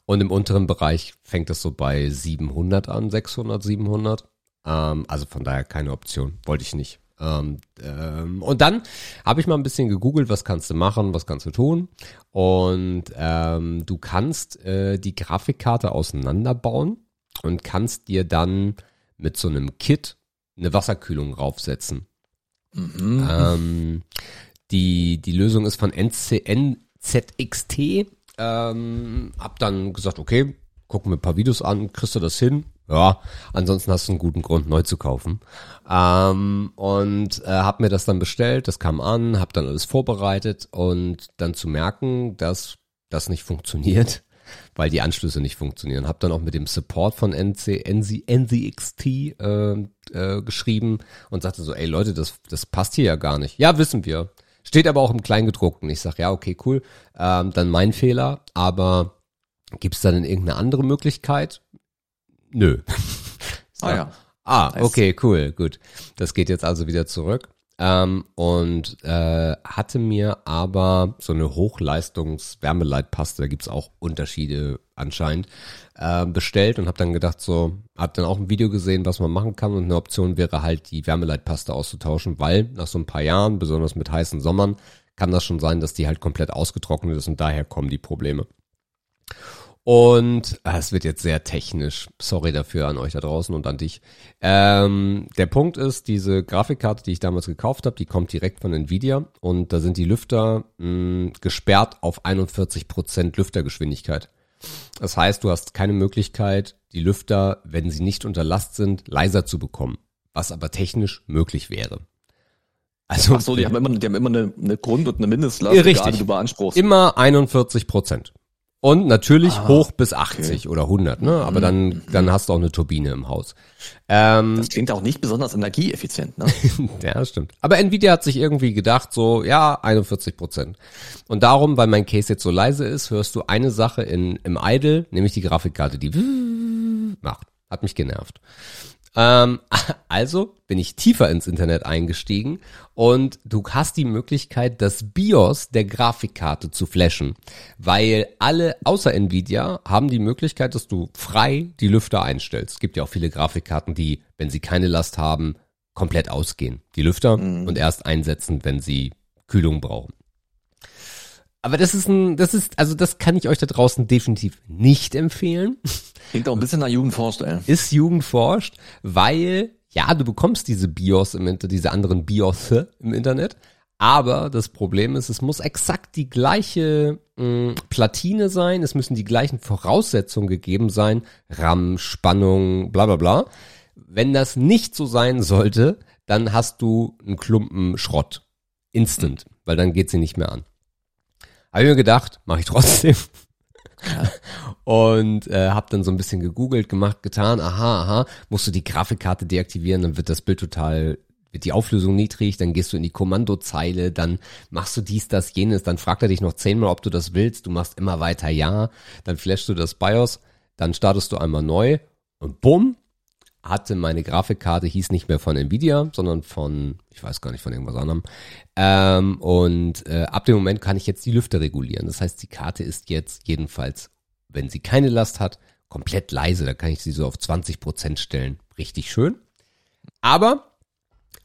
Und im unteren Bereich fängt es so bei 700 an, 600, 700. Ähm, also von daher keine Option, wollte ich nicht. Ähm, ähm, und dann habe ich mal ein bisschen gegoogelt, was kannst du machen, was kannst du tun. Und ähm, du kannst äh, die Grafikkarte auseinanderbauen und kannst dir dann mit so einem Kit eine Wasserkühlung raufsetzen. Ähm, die, die Lösung ist von NC, NZXT. Ähm, hab dann gesagt, okay, gucken wir ein paar Videos an, kriegst du das hin? Ja, ansonsten hast du einen guten Grund, neu zu kaufen. Ähm, und äh, hab mir das dann bestellt, das kam an, hab dann alles vorbereitet und dann zu merken, dass das nicht funktioniert, weil die Anschlüsse nicht funktionieren. Hab dann auch mit dem Support von NC, NC, NZXT äh, äh, geschrieben und sagte so, ey Leute, das, das passt hier ja gar nicht. Ja, wissen wir. Steht aber auch im Kleingedruckten. Ich sag, ja, okay, cool. Ähm, dann mein Fehler, aber gibt's da denn irgendeine andere Möglichkeit? Nö. Ah ja. Ah, okay, cool, gut. Das geht jetzt also wieder zurück. Ähm, und äh, hatte mir aber so eine Hochleistungs-Wärmeleitpaste, da gibt's auch Unterschiede anscheinend, äh, bestellt und habe dann gedacht so, hab dann auch ein Video gesehen, was man machen kann und eine Option wäre halt die Wärmeleitpaste auszutauschen, weil nach so ein paar Jahren, besonders mit heißen Sommern, kann das schon sein, dass die halt komplett ausgetrocknet ist und daher kommen die Probleme. Und ah, es wird jetzt sehr technisch. Sorry dafür an euch da draußen und an dich. Ähm, der Punkt ist, diese Grafikkarte, die ich damals gekauft habe, die kommt direkt von Nvidia und da sind die Lüfter mh, gesperrt auf 41% Lüftergeschwindigkeit. Das heißt, du hast keine Möglichkeit, die Lüfter, wenn sie nicht unter Last sind, leiser zu bekommen. Was aber technisch möglich wäre. Also Ach so, die haben immer, die haben immer eine, eine Grund- und eine Mindestlast, richtig. wie du beanspruchst. Immer 41 Prozent. Und natürlich Ah, hoch bis 80 oder 100, ne? Aber dann, dann hast du auch eine Turbine im Haus. Ähm, Das klingt auch nicht besonders energieeffizient, ne? ja, stimmt. Aber Nvidia hat sich irgendwie gedacht, so, ja, 41 Prozent. Und darum, weil mein Case jetzt so leise ist, hörst du eine Sache in, im Idle, nämlich die Grafikkarte, die macht. Hat mich genervt. Ähm, also bin ich tiefer ins Internet eingestiegen und du hast die Möglichkeit, das BIOS der Grafikkarte zu flashen, weil alle außer Nvidia haben die Möglichkeit, dass du frei die Lüfter einstellst. Es gibt ja auch viele Grafikkarten, die, wenn sie keine Last haben, komplett ausgehen, die Lüfter, und erst einsetzen, wenn sie Kühlung brauchen. Aber das ist ein, das ist, also das kann ich euch da draußen definitiv nicht empfehlen Klingt auch ein bisschen nach Jugendforst, ey. ist Jugendforscht, weil ja, du bekommst diese BIOS im Internet, diese anderen BIOS im Internet, aber das Problem ist, es muss exakt die gleiche mh, Platine sein, es müssen die gleichen Voraussetzungen gegeben sein, RAM, Spannung, bla bla bla. Wenn das nicht so sein sollte, dann hast du einen Klumpen Schrott. Instant, weil dann geht sie nicht mehr an. Habe ich mir gedacht, mache ich trotzdem. Und äh, habe dann so ein bisschen gegoogelt, gemacht, getan. Aha, aha, musst du die Grafikkarte deaktivieren, dann wird das Bild total wird die Auflösung niedrig, dann gehst du in die Kommandozeile, dann machst du dies, das, jenes, dann fragt er dich noch zehnmal, ob du das willst, du machst immer weiter ja, dann flashst du das BIOS, dann startest du einmal neu und bumm, hatte meine Grafikkarte, hieß nicht mehr von Nvidia, sondern von, ich weiß gar nicht, von irgendwas anderem. Ähm, und äh, ab dem Moment kann ich jetzt die Lüfter regulieren. Das heißt, die Karte ist jetzt jedenfalls, wenn sie keine Last hat, komplett leise. Da kann ich sie so auf 20 Prozent stellen. Richtig schön. Aber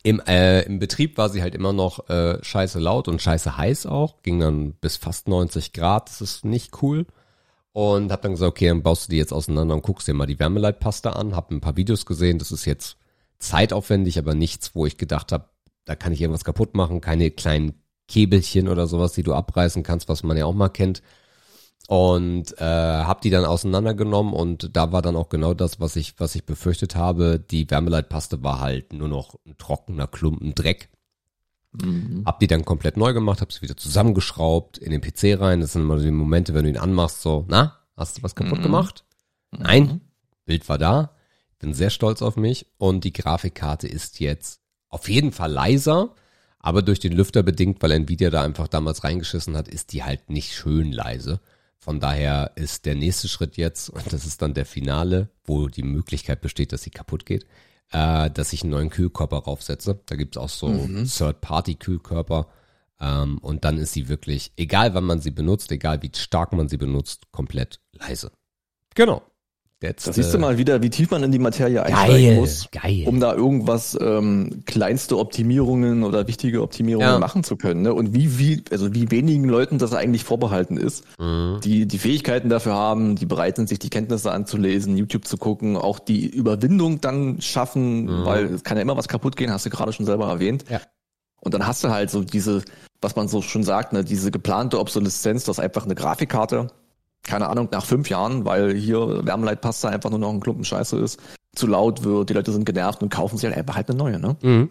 im, äh, im Betrieb war sie halt immer noch äh, scheiße laut und scheiße heiß auch. Ging dann bis fast 90 Grad. Das ist nicht cool. Und hab dann gesagt, okay, dann baust du die jetzt auseinander und guckst dir mal die Wärmeleitpaste an. Hab ein paar Videos gesehen. Das ist jetzt zeitaufwendig, aber nichts, wo ich gedacht habe, da kann ich irgendwas kaputt machen. Keine kleinen Käbelchen oder sowas, die du abreißen kannst, was man ja auch mal kennt. Und äh, habe die dann auseinandergenommen und da war dann auch genau das, was ich, was ich befürchtet habe. Die Wärmeleitpaste war halt nur noch ein trockener Klumpen Dreck. Mhm. Hab die dann komplett neu gemacht, hab sie wieder zusammengeschraubt, in den PC rein. Das sind immer die Momente, wenn du ihn anmachst, so, na, hast du was kaputt mhm. gemacht? Mhm. Nein, Bild war da. Bin sehr stolz auf mich und die Grafikkarte ist jetzt auf jeden Fall leiser, aber durch den Lüfter bedingt, weil Nvidia da einfach damals reingeschissen hat, ist die halt nicht schön leise. Von daher ist der nächste Schritt jetzt, und das ist dann der Finale, wo die Möglichkeit besteht, dass sie kaputt geht, äh, dass ich einen neuen Kühlkörper raufsetze. Da gibt's auch so mhm. Third-Party-Kühlkörper. Ähm, und dann ist sie wirklich, egal wann man sie benutzt, egal wie stark man sie benutzt, komplett leise. Genau. Jetzt, da siehst du äh, mal wieder, wie tief man in die Materie einsteigen geil, muss, geil. um da irgendwas ähm, kleinste Optimierungen oder wichtige Optimierungen ja. machen zu können. Ne? Und wie, wie, also wie wenigen Leuten das eigentlich vorbehalten ist, mhm. die die Fähigkeiten dafür haben, die bereit sind, sich die Kenntnisse anzulesen, YouTube zu gucken, auch die Überwindung dann schaffen, mhm. weil es kann ja immer was kaputt gehen, hast du gerade schon selber erwähnt. Ja. Und dann hast du halt so diese, was man so schon sagt, ne, diese geplante Obsoleszenz, das ist einfach eine Grafikkarte keine Ahnung, nach fünf Jahren, weil hier Wärmeleitpasta einfach nur noch ein Klumpen Scheiße ist, zu laut wird, die Leute sind genervt und kaufen sich halt einfach halt eine neue, ne? Mhm.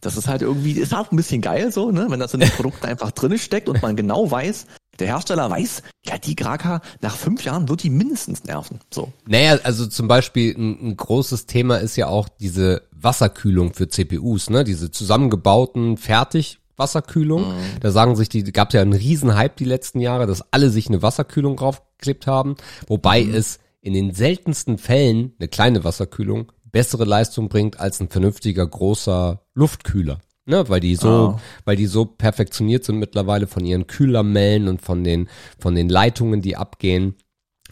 Das ist halt irgendwie, ist auch ein bisschen geil so, ne? Wenn das in den Produkten einfach drin steckt und man genau weiß, der Hersteller weiß, ja, die Graka, nach fünf Jahren wird die mindestens nerven. So. Naja, also zum Beispiel ein, ein großes Thema ist ja auch diese Wasserkühlung für CPUs, ne? Diese zusammengebauten, fertig Wasserkühlung. Mhm. Da sagen sich die, gab ja einen riesen Hype die letzten Jahre, dass alle sich eine Wasserkühlung draufgeklebt haben, wobei mhm. es in den seltensten Fällen eine kleine Wasserkühlung bessere Leistung bringt als ein vernünftiger großer Luftkühler. Ne, weil die so, oh. weil die so perfektioniert sind mittlerweile von ihren Kühlermellen und von den, von den Leitungen, die abgehen.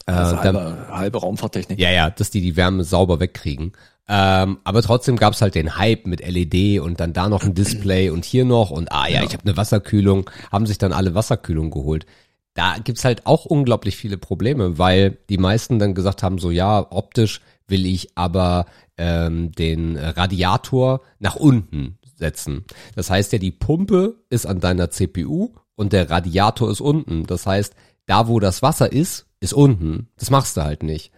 Also äh, halbe, halbe Raumfahrttechnik. Ja, ja, dass die die Wärme sauber wegkriegen. Ähm, aber trotzdem gab's halt den Hype mit LED und dann da noch ein Display und hier noch und ah ja, ja. ich habe eine Wasserkühlung, haben sich dann alle Wasserkühlung geholt. Da gibt's halt auch unglaublich viele Probleme, weil die meisten dann gesagt haben, so ja, optisch will ich aber ähm, den Radiator nach unten setzen. Das heißt ja, die Pumpe ist an deiner CPU und der Radiator ist unten. Das heißt, da wo das Wasser ist, ist unten. Das machst du halt nicht.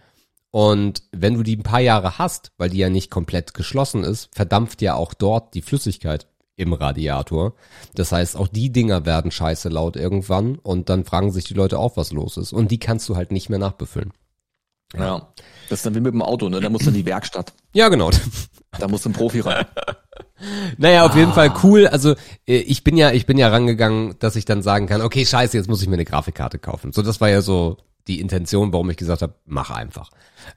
Und wenn du die ein paar Jahre hast, weil die ja nicht komplett geschlossen ist, verdampft ja auch dort die Flüssigkeit im Radiator. Das heißt, auch die Dinger werden scheiße laut irgendwann und dann fragen sich die Leute auch, was los ist. Und die kannst du halt nicht mehr nachbefüllen. Ja. Das ist dann wie mit dem Auto, ne? Da musst du in die Werkstatt. Ja, genau. Da muss ein Profi rein. Naja, auf ah. jeden Fall cool. Also äh, ich bin ja, ich bin ja rangegangen, dass ich dann sagen kann, okay, scheiße, jetzt muss ich mir eine Grafikkarte kaufen. So, das war ja so die Intention, warum ich gesagt habe, mach einfach.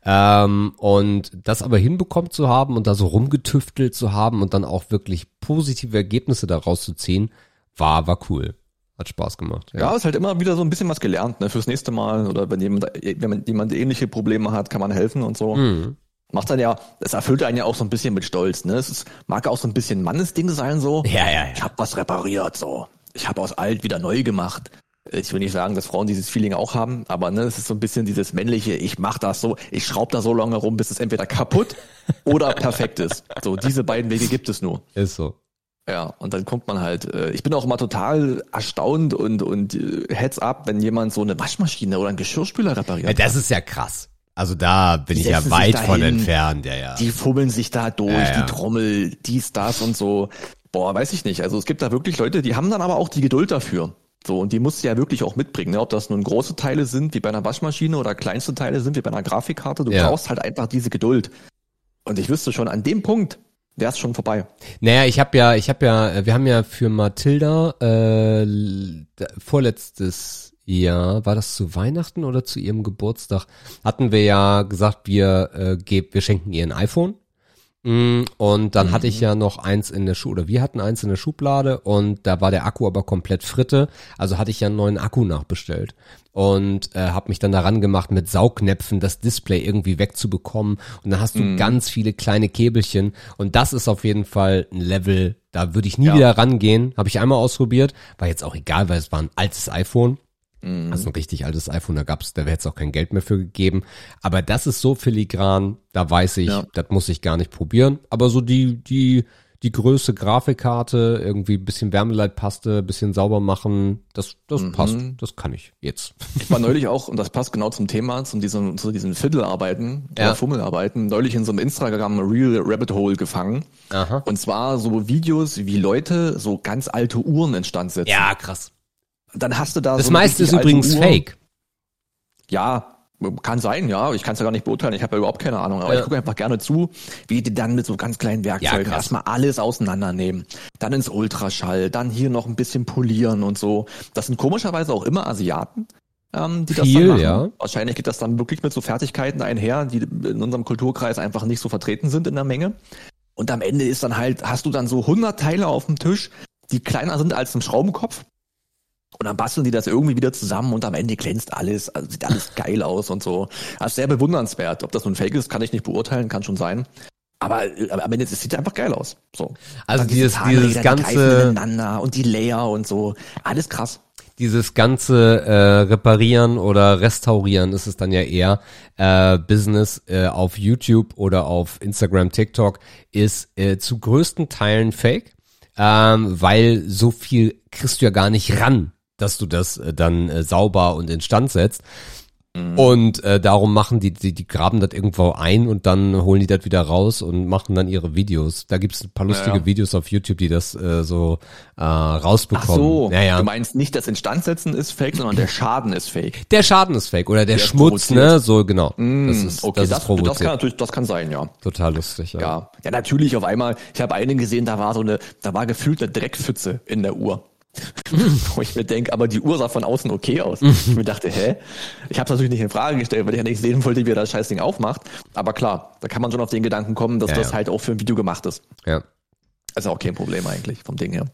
Ähm, und das aber hinbekommen zu haben und da so rumgetüftelt zu haben und dann auch wirklich positive Ergebnisse daraus zu ziehen, war, war cool. Hat Spaß gemacht. Ja. ja, ist halt immer wieder so ein bisschen was gelernt, ne? Fürs nächste Mal oder wenn jemand, wenn jemand ähnliche Probleme hat, kann man helfen und so. Mhm. Macht dann ja, es erfüllt einen ja auch so ein bisschen mit Stolz, ne? Es ist, mag auch so ein bisschen Mannesding sein, so. Ja, ja, ja. Ich habe was repariert, so. Ich habe aus alt wieder neu gemacht ich will nicht sagen, dass Frauen dieses Feeling auch haben, aber ne, es ist so ein bisschen dieses männliche, ich mach das so, ich schraube da so lange rum, bis es entweder kaputt oder perfekt ist. So, diese beiden Wege gibt es nur. Ist so. Ja, und dann kommt man halt, äh, ich bin auch immer total erstaunt und, und äh, heads up, wenn jemand so eine Waschmaschine oder einen Geschirrspüler repariert. Ja, das ist ja krass. Also da bin die ich ja weit dahin, von entfernt, ja, ja. Die fummeln sich da durch, ja, ja. die Trommel, dies, das und so. Boah, weiß ich nicht. Also es gibt da wirklich Leute, die haben dann aber auch die Geduld dafür. So, und die musst du ja wirklich auch mitbringen, ne? ob das nun große Teile sind, wie bei einer Waschmaschine oder kleinste Teile sind, wie bei einer Grafikkarte. Du ja. brauchst halt einfach diese Geduld. Und ich wüsste schon, an dem Punkt, Der ist schon vorbei. Naja, ich habe ja, ich habe ja, wir haben ja für Mathilda äh, vorletztes Jahr, war das zu Weihnachten oder zu ihrem Geburtstag, hatten wir ja gesagt, wir äh, geb, wir schenken ihr ein iPhone. Mm, Und dann hatte ich ja noch eins in der Schuh oder wir hatten eins in der Schublade und da war der Akku aber komplett fritte. Also hatte ich ja einen neuen Akku nachbestellt und äh, habe mich dann daran gemacht, mit Saugnäpfen das Display irgendwie wegzubekommen. Und dann hast du ganz viele kleine Käbelchen und das ist auf jeden Fall ein Level, da würde ich nie Ja. wieder rangehen. Habe ich einmal ausprobiert, war jetzt auch egal, weil es war ein altes iPhone. Also ein richtig altes iPhone, da gab's, da wäre jetzt auch kein Geld mehr für gegeben. Aber das ist so filigran, da weiß ich, Ja. das muss ich gar nicht probieren. Aber so die, die, die Größe Grafikkarte, irgendwie ein bisschen Wärmeleitpaste, bisschen sauber machen, das, das passt, das kann ich jetzt. Ich war neulich auch, und das passt genau zum Thema, zu diesen, zu diesen Fiddelarbeiten Ja. Fummelarbeiten, neulich in so einem Instagram Real Rabbit Hole gefangen. Aha. Und zwar so Videos, wie Leute so ganz alte Uhren instand setzen. Ja, krass. Dann hast du da Das so meiste ist übrigens Uhr. fake. Ja, kann sein, ja. Ich kann es ja gar nicht beurteilen. Ich habe ja überhaupt keine Ahnung. Aber Ja. ich gucke einfach gerne zu, wie die dann mit so ganz kleinen Werkzeugen krass. erstmal alles auseinandernehmen. Dann ins Ultraschall, dann hier noch ein bisschen polieren und so. Das sind komischerweise auch immer Asiaten. Ähm, die das Viel, dann machen. ja. Wahrscheinlich geht das dann wirklich mit so Fertigkeiten einher, die in unserem Kulturkreis einfach nicht so vertreten sind in der Menge. Und am Ende ist dann halt, hast du dann so 100 Teile auf dem Tisch, die kleiner sind als ein Schraubenkopf. Und dann basteln die das irgendwie wieder zusammen und am Ende glänzt alles, also sieht alles geil aus und so. Also sehr bewundernswert. Ob das nun fake ist, kann ich nicht beurteilen, kann schon sein. Aber, am Ende, es sieht einfach geil aus. So. Also dieses, Zahnräder, dieses die ganze, ineinander und die Layer und so. Alles krass. dieses ganze äh, Reparieren oder Restaurieren ist es dann ja eher äh, Business äh, auf YouTube oder auf Instagram, TikTok ist äh, zu größten Teilen Fake, ähm, weil so viel kriegst du ja gar nicht ran, dass du das äh, dann äh, sauber und instand setzt. Und äh, darum machen die, die, die graben das irgendwo ein und dann holen die das wieder raus und machen dann ihre Videos. Da gibt's ein paar lustige Ja. Videos auf YouTube, die das äh, so äh, rausbekommen. Ach so, ja, ja. du meinst nicht das Instandsetzen ist fake, sondern der Schaden ist fake. Der Schaden ist fake oder der, Der Schmutz, ne? So genau. das ist, Okay, das das, ist provoziert. das kann natürlich, das kann sein, ja. Total lustig, ja. Ja, ja, natürlich auf einmal. Ich habe einen gesehen, da war so eine, da war gefühlt eine Dreckpfütze in der Uhr. Wo ich mir denke, aber die Uhr sah von außen okay aus. Ich mir dachte, hä? Ich habe es natürlich nicht in Frage gestellt, weil ich ja nicht sehen wollte, wie er das Scheißding aufmacht. Aber klar, da kann man schon auf den Gedanken kommen, dass Ja, das ja. halt auch für ein Video gemacht ist. ja. Also auch kein Problem eigentlich vom Ding her.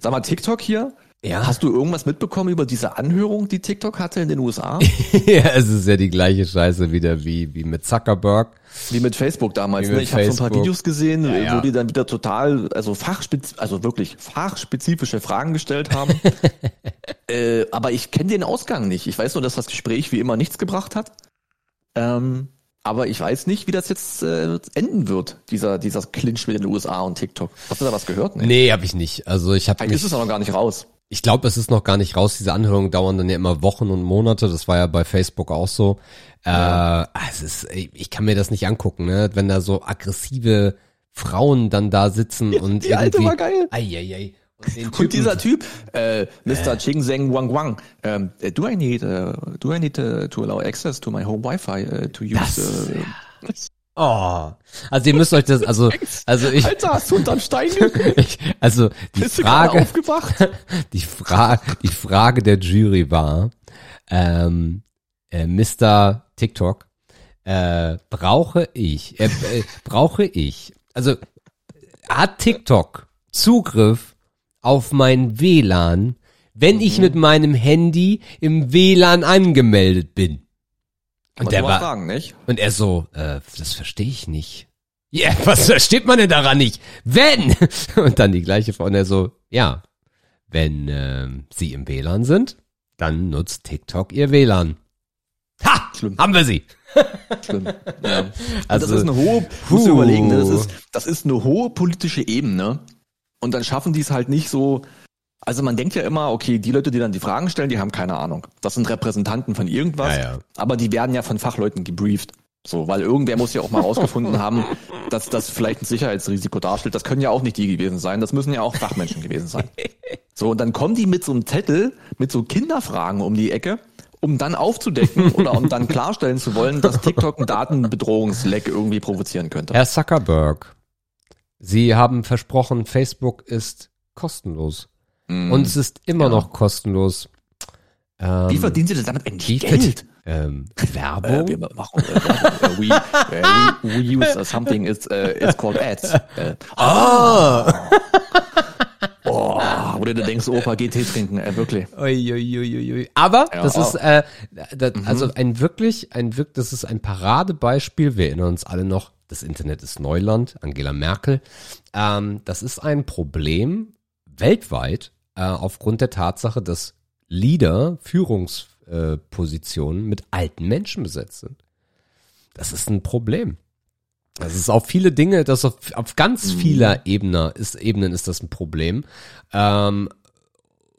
Sag mal, TikTok hier? Ja. Hast du irgendwas mitbekommen über diese Anhörung, die TikTok hatte in den USA? ja, es ist ja die gleiche Scheiße wieder wie, wie mit Zuckerberg. Wie mit Facebook damals. Ne? mit Ich habe so ein paar. Videos gesehen, Ja, ja. wo die dann wieder total, also fachspez also wirklich fachspezifische Fragen gestellt haben. äh, aber ich kenne den Ausgang nicht. Ich weiß nur, dass das Gespräch wie immer nichts gebracht hat. Ähm, aber ich weiß nicht, wie das jetzt äh, enden wird, dieser, dieser Clinch mit den USA und TikTok. Hast du da was gehört? Nee. Nee, habe ich nicht. Also ich habe Vielleicht mich, ist es auch noch gar nicht raus. Ich glaube, es ist noch gar nicht raus. Diese Anhörungen dauern dann ja immer Wochen und Monate. Das war ja bei Facebook auch so. Äh, es ist, ich kann mir das nicht angucken, ne? Wenn da so aggressive Frauen dann da sitzen und die alte irgendwie. war geil. Ei, ei, ei. Und, den Und Typen- dieser Typ, äh, Mr. Ching Zeng Wang Wang, ähm, äh, do I need, uh, do I need uh, to allow access to my home Wi-Fi uh, to use? Das- uh, Oh, also ihr müsst euch das, also, also ich, Alter, hast du unterm Stein? ich also die Bist Frage, aufgewacht? die Frage, die Frage der Jury war, ähm, äh, Mr. TikTok, äh, brauche ich, äh, äh, brauche ich, also hat TikTok Zugriff auf mein WLAN, wenn ich mit meinem Handy im WLAN angemeldet bin? Kann Und man der war, fragen, nicht? und er so, äh, das verstehe ich nicht. Ja, was versteht man denn daran nicht? Wenn! Und dann die gleiche Frau, und er so, ja, wenn ähm, sie im WLAN sind, dann nutzt TikTok ihr WLAN. Ha! Schlimm. Haben wir sie! Schlimm. Ja. Also, das ist eine hohe, du überlegen, ne? das ist, das ist eine hohe politische Ebene. Und dann schaffen die es halt nicht so, also man denkt ja immer, okay, die Leute, die dann die Fragen stellen, die haben keine Ahnung. Das sind Repräsentanten von irgendwas, Ja, ja. aber die werden ja von Fachleuten gebrieft. So, weil irgendwer muss ja auch mal rausgefunden haben, dass das vielleicht ein Sicherheitsrisiko darstellt. Das können ja auch nicht die gewesen sein, das müssen ja auch Fachmenschen gewesen sein. So, und dann kommen die mit so einem Zettel, mit so Kinderfragen um die Ecke, um dann aufzudecken oder um dann klarstellen zu wollen, dass TikTok einen Datenbedrohungsleck irgendwie provozieren könnte. Herr Zuckerberg, Sie haben versprochen, Facebook ist kostenlos. Mm. Und es ist immer Ja. noch kostenlos. Ähm, Wie verdienen Sie denn damit verdient- Geld? Ähm, Äh, Werbung? wir machen, äh, äh, we, äh, we, we use something, it's, äh, it's called ads. Äh, Ah! oh, wo du denkst, Opa, geh Tee trinken, äh, wirklich. Uiuiuiui. Aber Ja, das ist auch. äh, das, also ein wirklich ein wirk das ist ein Paradebeispiel. Wir erinnern uns alle noch, das Internet ist Neuland, Angela Merkel. Ähm, das ist ein Problem weltweit äh, aufgrund der Tatsache, dass Leader Führungspositionen äh, mit alten Menschen besetzt sind. Das ist ein Problem. Das ist auf viele Dinge, das auf, auf ganz vieler Ebene ist, Ebenen ist das ein Problem. Ähm,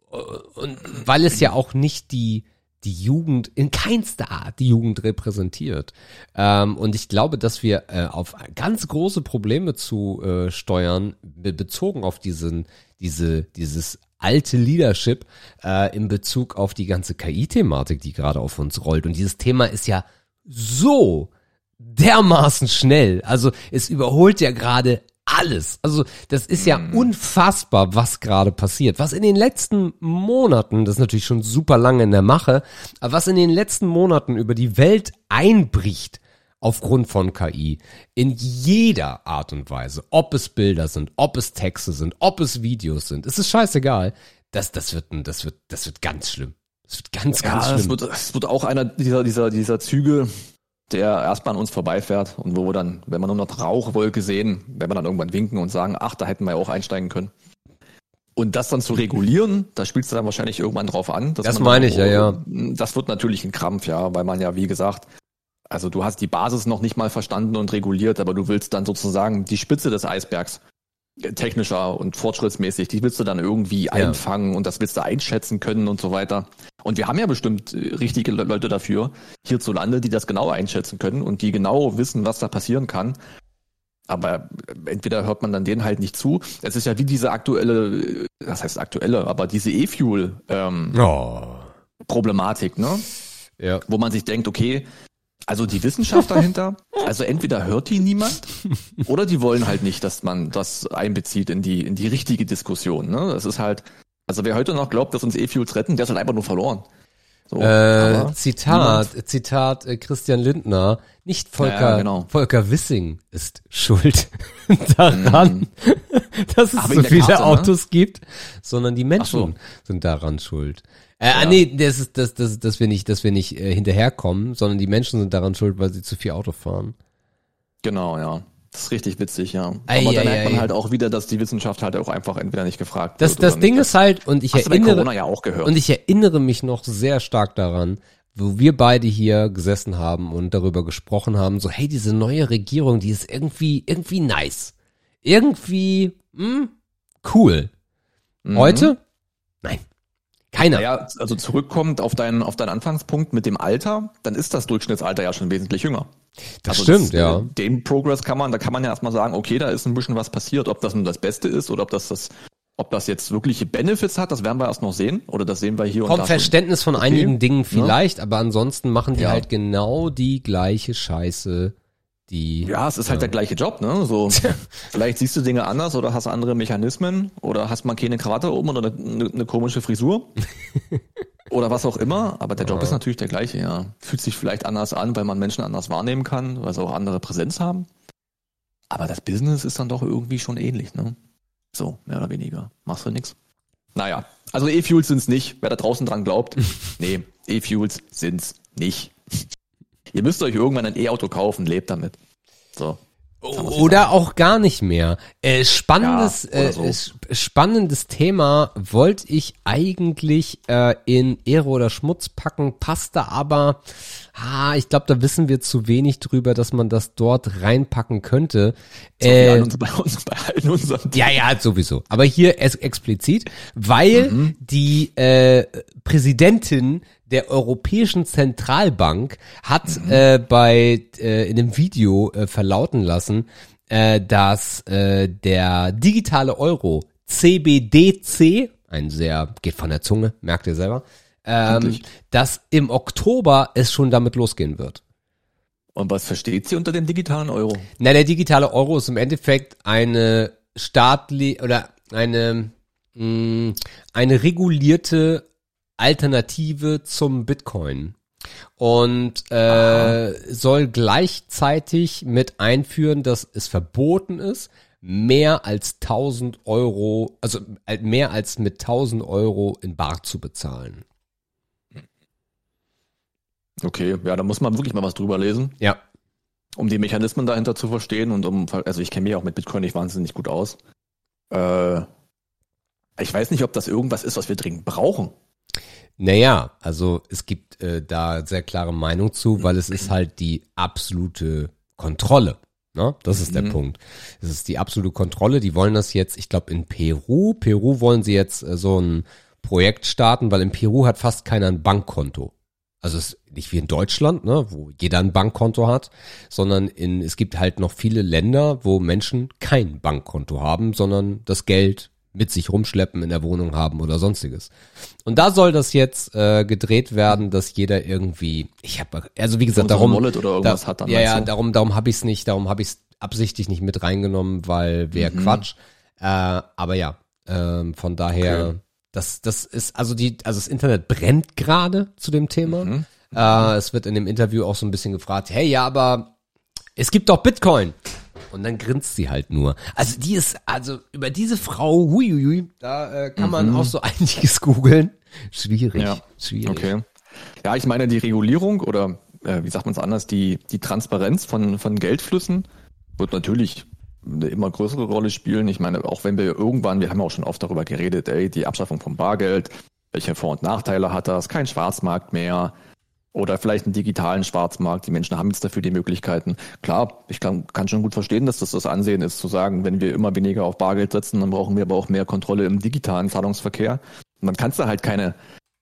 und weil es ja auch nicht die die Jugend in keinster Art die Jugend repräsentiert. Ähm, und ich glaube, dass wir äh, auf ganz große Probleme zu äh, steuern, be bezogen auf diesen, diese, dieses alte Leadership äh, in Bezug auf die ganze KI-Thematik, die gerade auf uns rollt. Und dieses Thema ist ja so dermaßen schnell. Also es überholt ja gerade alles. Also das ist ja unfassbar, was gerade passiert. Was in den letzten Monaten, das ist natürlich schon super lange in der Mache, aber was in den letzten Monaten über die Welt einbricht aufgrund von KI in jeder Art und Weise, ob es Bilder sind, ob es Texte sind, ob es Videos sind, es ist scheißegal. Das, das wird, das wird, das wird ganz schlimm. Das wird ganz, ganz Ja, es schlimm. wird, es wird auch einer dieser, dieser, dieser Züge, der erstmal an uns vorbeifährt und wo wir dann, wenn wir nur noch Rauchwolke sehen, wenn wir dann irgendwann winken und sagen, ach, da hätten wir ja auch einsteigen können. Und das dann zu regulieren, da spielst du dann wahrscheinlich irgendwann drauf an. Das meine dann- ich, ja, ja. Das wird natürlich ein Krampf, ja, weil man ja, wie gesagt, also du hast die Basis noch nicht mal verstanden und reguliert, aber du willst dann sozusagen die Spitze des Eisbergs äh, technischer und fortschrittsmäßig, die willst du dann irgendwie einfangen und das willst du einschätzen können und so weiter. Und wir haben ja bestimmt äh, richtige Le- Leute dafür hierzulande, die das genau einschätzen können und die genau wissen, was da passieren kann. Aber äh, entweder hört man dann denen halt nicht zu. Es ist ja wie diese aktuelle, das heißt aktuelle, aber diese E-Fuel ähm, Oh. Problematik, ne? Ja. Wo man sich denkt, okay, also die Wissenschaft dahinter, also entweder hört die niemand oder die wollen halt nicht, dass man das einbezieht in die, in die richtige Diskussion. Ne? Das ist halt, also wer heute noch glaubt, dass uns E-Fuels retten, der ist halt einfach nur verloren. So, Äh, aber Zitat, Zitat äh, Christian Lindner, nicht Volker, Ja, genau. Volker Wissing ist schuld daran, dass es Ach, so viele Karte, ne? Autos gibt, sondern die Menschen so. sind daran schuld. Äh, ah, nee, das ist, das, das, dass wir nicht, dass wir nicht äh, hinterherkommen, sondern die Menschen sind daran schuld, weil sie zu viel Auto fahren. genau, ja. Das ist richtig witzig, ja. Ei, aber ei, da merkt ei. man halt auch wieder, dass die Wissenschaft halt auch einfach entweder nicht gefragt Das, wird. das Ding nicht. ist halt, und ich Hast erinnere, Corona ja auch gehört. Und ich erinnere mich noch sehr stark daran, wo wir beide hier gesessen haben und darüber gesprochen haben, so hey, diese neue Regierung, die ist irgendwie, irgendwie nice. Irgendwie, hm, cool. Mhm. Heute? Nein. Keiner. Naja, also zurückkommt auf deinen, auf deinen Anfangspunkt mit dem Alter, dann ist das Durchschnittsalter ja schon wesentlich jünger. das Also stimmt, ja. äh, Den Progress kann man, da kann man ja erstmal sagen, okay, da ist ein bisschen was passiert. Ob das nun das Beste ist oder ob das das, ob das jetzt wirkliche Benefits hat, das werden wir erst noch sehen. Oder das sehen wir hier und Kommt da. schon. Verständnis von Okay. einigen Dingen vielleicht, aber ansonsten machen die Ja. halt genau die gleiche Scheiße, die. Ja, es ist halt der gleiche Job, ne? So, vielleicht siehst du Dinge anders oder hast andere Mechanismen oder hast mal keine Krawatte oben oder eine, eine, komische Frisur. oder was auch immer, aber der Job ist natürlich der gleiche, ja. Fühlt sich vielleicht anders an, weil man Menschen anders wahrnehmen kann, weil sie auch andere Präsenz haben. Aber das Business ist dann doch irgendwie schon ähnlich, ne? So, mehr oder weniger. Machst du nix. Naja, also E-Fuels sind's nicht. Wer da draußen dran glaubt, nee, E-Fuels sind's nicht. Ihr müsst euch irgendwann ein E-Auto kaufen, lebt damit. So. Oder auch gar nicht mehr. Äh, spannendes, Ja, äh, so. sp- spannendes Thema wollte ich eigentlich äh, in Ehre oder Schmutz packen, passte aber, ah, ich glaube, da wissen wir zu wenig drüber, dass man das dort reinpacken könnte. Äh, Äh, uns, bei uns, bei allen unseren ja, ja, sowieso. Aber hier es explizit, weil Mhm. die äh, Präsidentin der Europäischen Zentralbank hat Mhm. äh, bei äh, in einem Video äh, verlauten lassen, äh, dass äh, der digitale Euro CBDC, ein sehr geht von der Zunge, merkt ihr selber, ähm, dass im Oktober es schon damit losgehen wird. Und was versteht sie unter dem digitalen Euro? Na, der digitale Euro ist im Endeffekt eine staatliche oder eine, mh, eine regulierte Alternative zum Bitcoin. Und äh, soll gleichzeitig mit einführen, dass es verboten ist, mehr als 1000 Euro, also äh, mehr als mit 1000 Euro in Bar zu bezahlen. Okay, ja, da muss man wirklich mal was drüber lesen, Ja. um die Mechanismen dahinter zu verstehen und um, also ich kenne mich auch mit Bitcoin nicht wahnsinnig gut aus. Äh, ich weiß nicht, ob das irgendwas ist, was wir dringend brauchen. Naja, also es gibt äh, da sehr klare Meinung zu, weil es ist halt die absolute Kontrolle. Ne? Das ist der Mhm. Punkt. Es ist die absolute Kontrolle. Die wollen das jetzt, ich glaube, in Peru. Peru wollen sie jetzt äh, so ein Projekt starten, weil in Peru hat fast keiner ein Bankkonto. Also es ist nicht wie in Deutschland, ne, wo jeder ein Bankkonto hat, sondern in, es gibt halt noch viele Länder, wo Menschen kein Bankkonto haben, sondern das Geld mit sich rumschleppen in der Wohnung haben oder sonstiges. Und da soll das jetzt äh, gedreht werden, dass jeder irgendwie, ich habe, also wie gesagt, darum, Wallet oder irgendwas da, hat dann, ja, ja, darum, darum habe ich es nicht, darum habe ich es absichtlich nicht mit reingenommen, weil wäre Mhm. Quatsch. Äh, aber ja, ähm, von daher, Okay. das, das ist, also die, also das Internet brennt gerade zu dem Thema. Mhm. Äh, es wird in dem Interview auch so ein bisschen gefragt, hey, ja, aber es gibt doch Bitcoin. Und dann grinst sie halt nur. Also die ist, also über diese Frau, huiuiui, da äh, kann man auch so einiges googeln. Schwierig, Mhm. Ja, schwierig. Okay. Ja, ich meine, die Regulierung oder äh, wie sagt man es anders, die, die Transparenz von, von Geldflüssen wird natürlich eine immer größere Rolle spielen. Ich meine, auch wenn wir irgendwann, wir haben ja auch schon oft darüber geredet, ey, die Abschaffung vom Bargeld, welche Vor- und Nachteile hat das, kein Schwarzmarkt mehr oder vielleicht einen digitalen Schwarzmarkt. Die Menschen haben jetzt dafür die Möglichkeiten. Klar, ich kann, kann schon gut verstehen, dass das das Ansehen ist, zu sagen, wenn wir immer weniger auf Bargeld setzen, dann brauchen wir aber auch mehr Kontrolle im digitalen Zahlungsverkehr. Und dann kannst du halt keine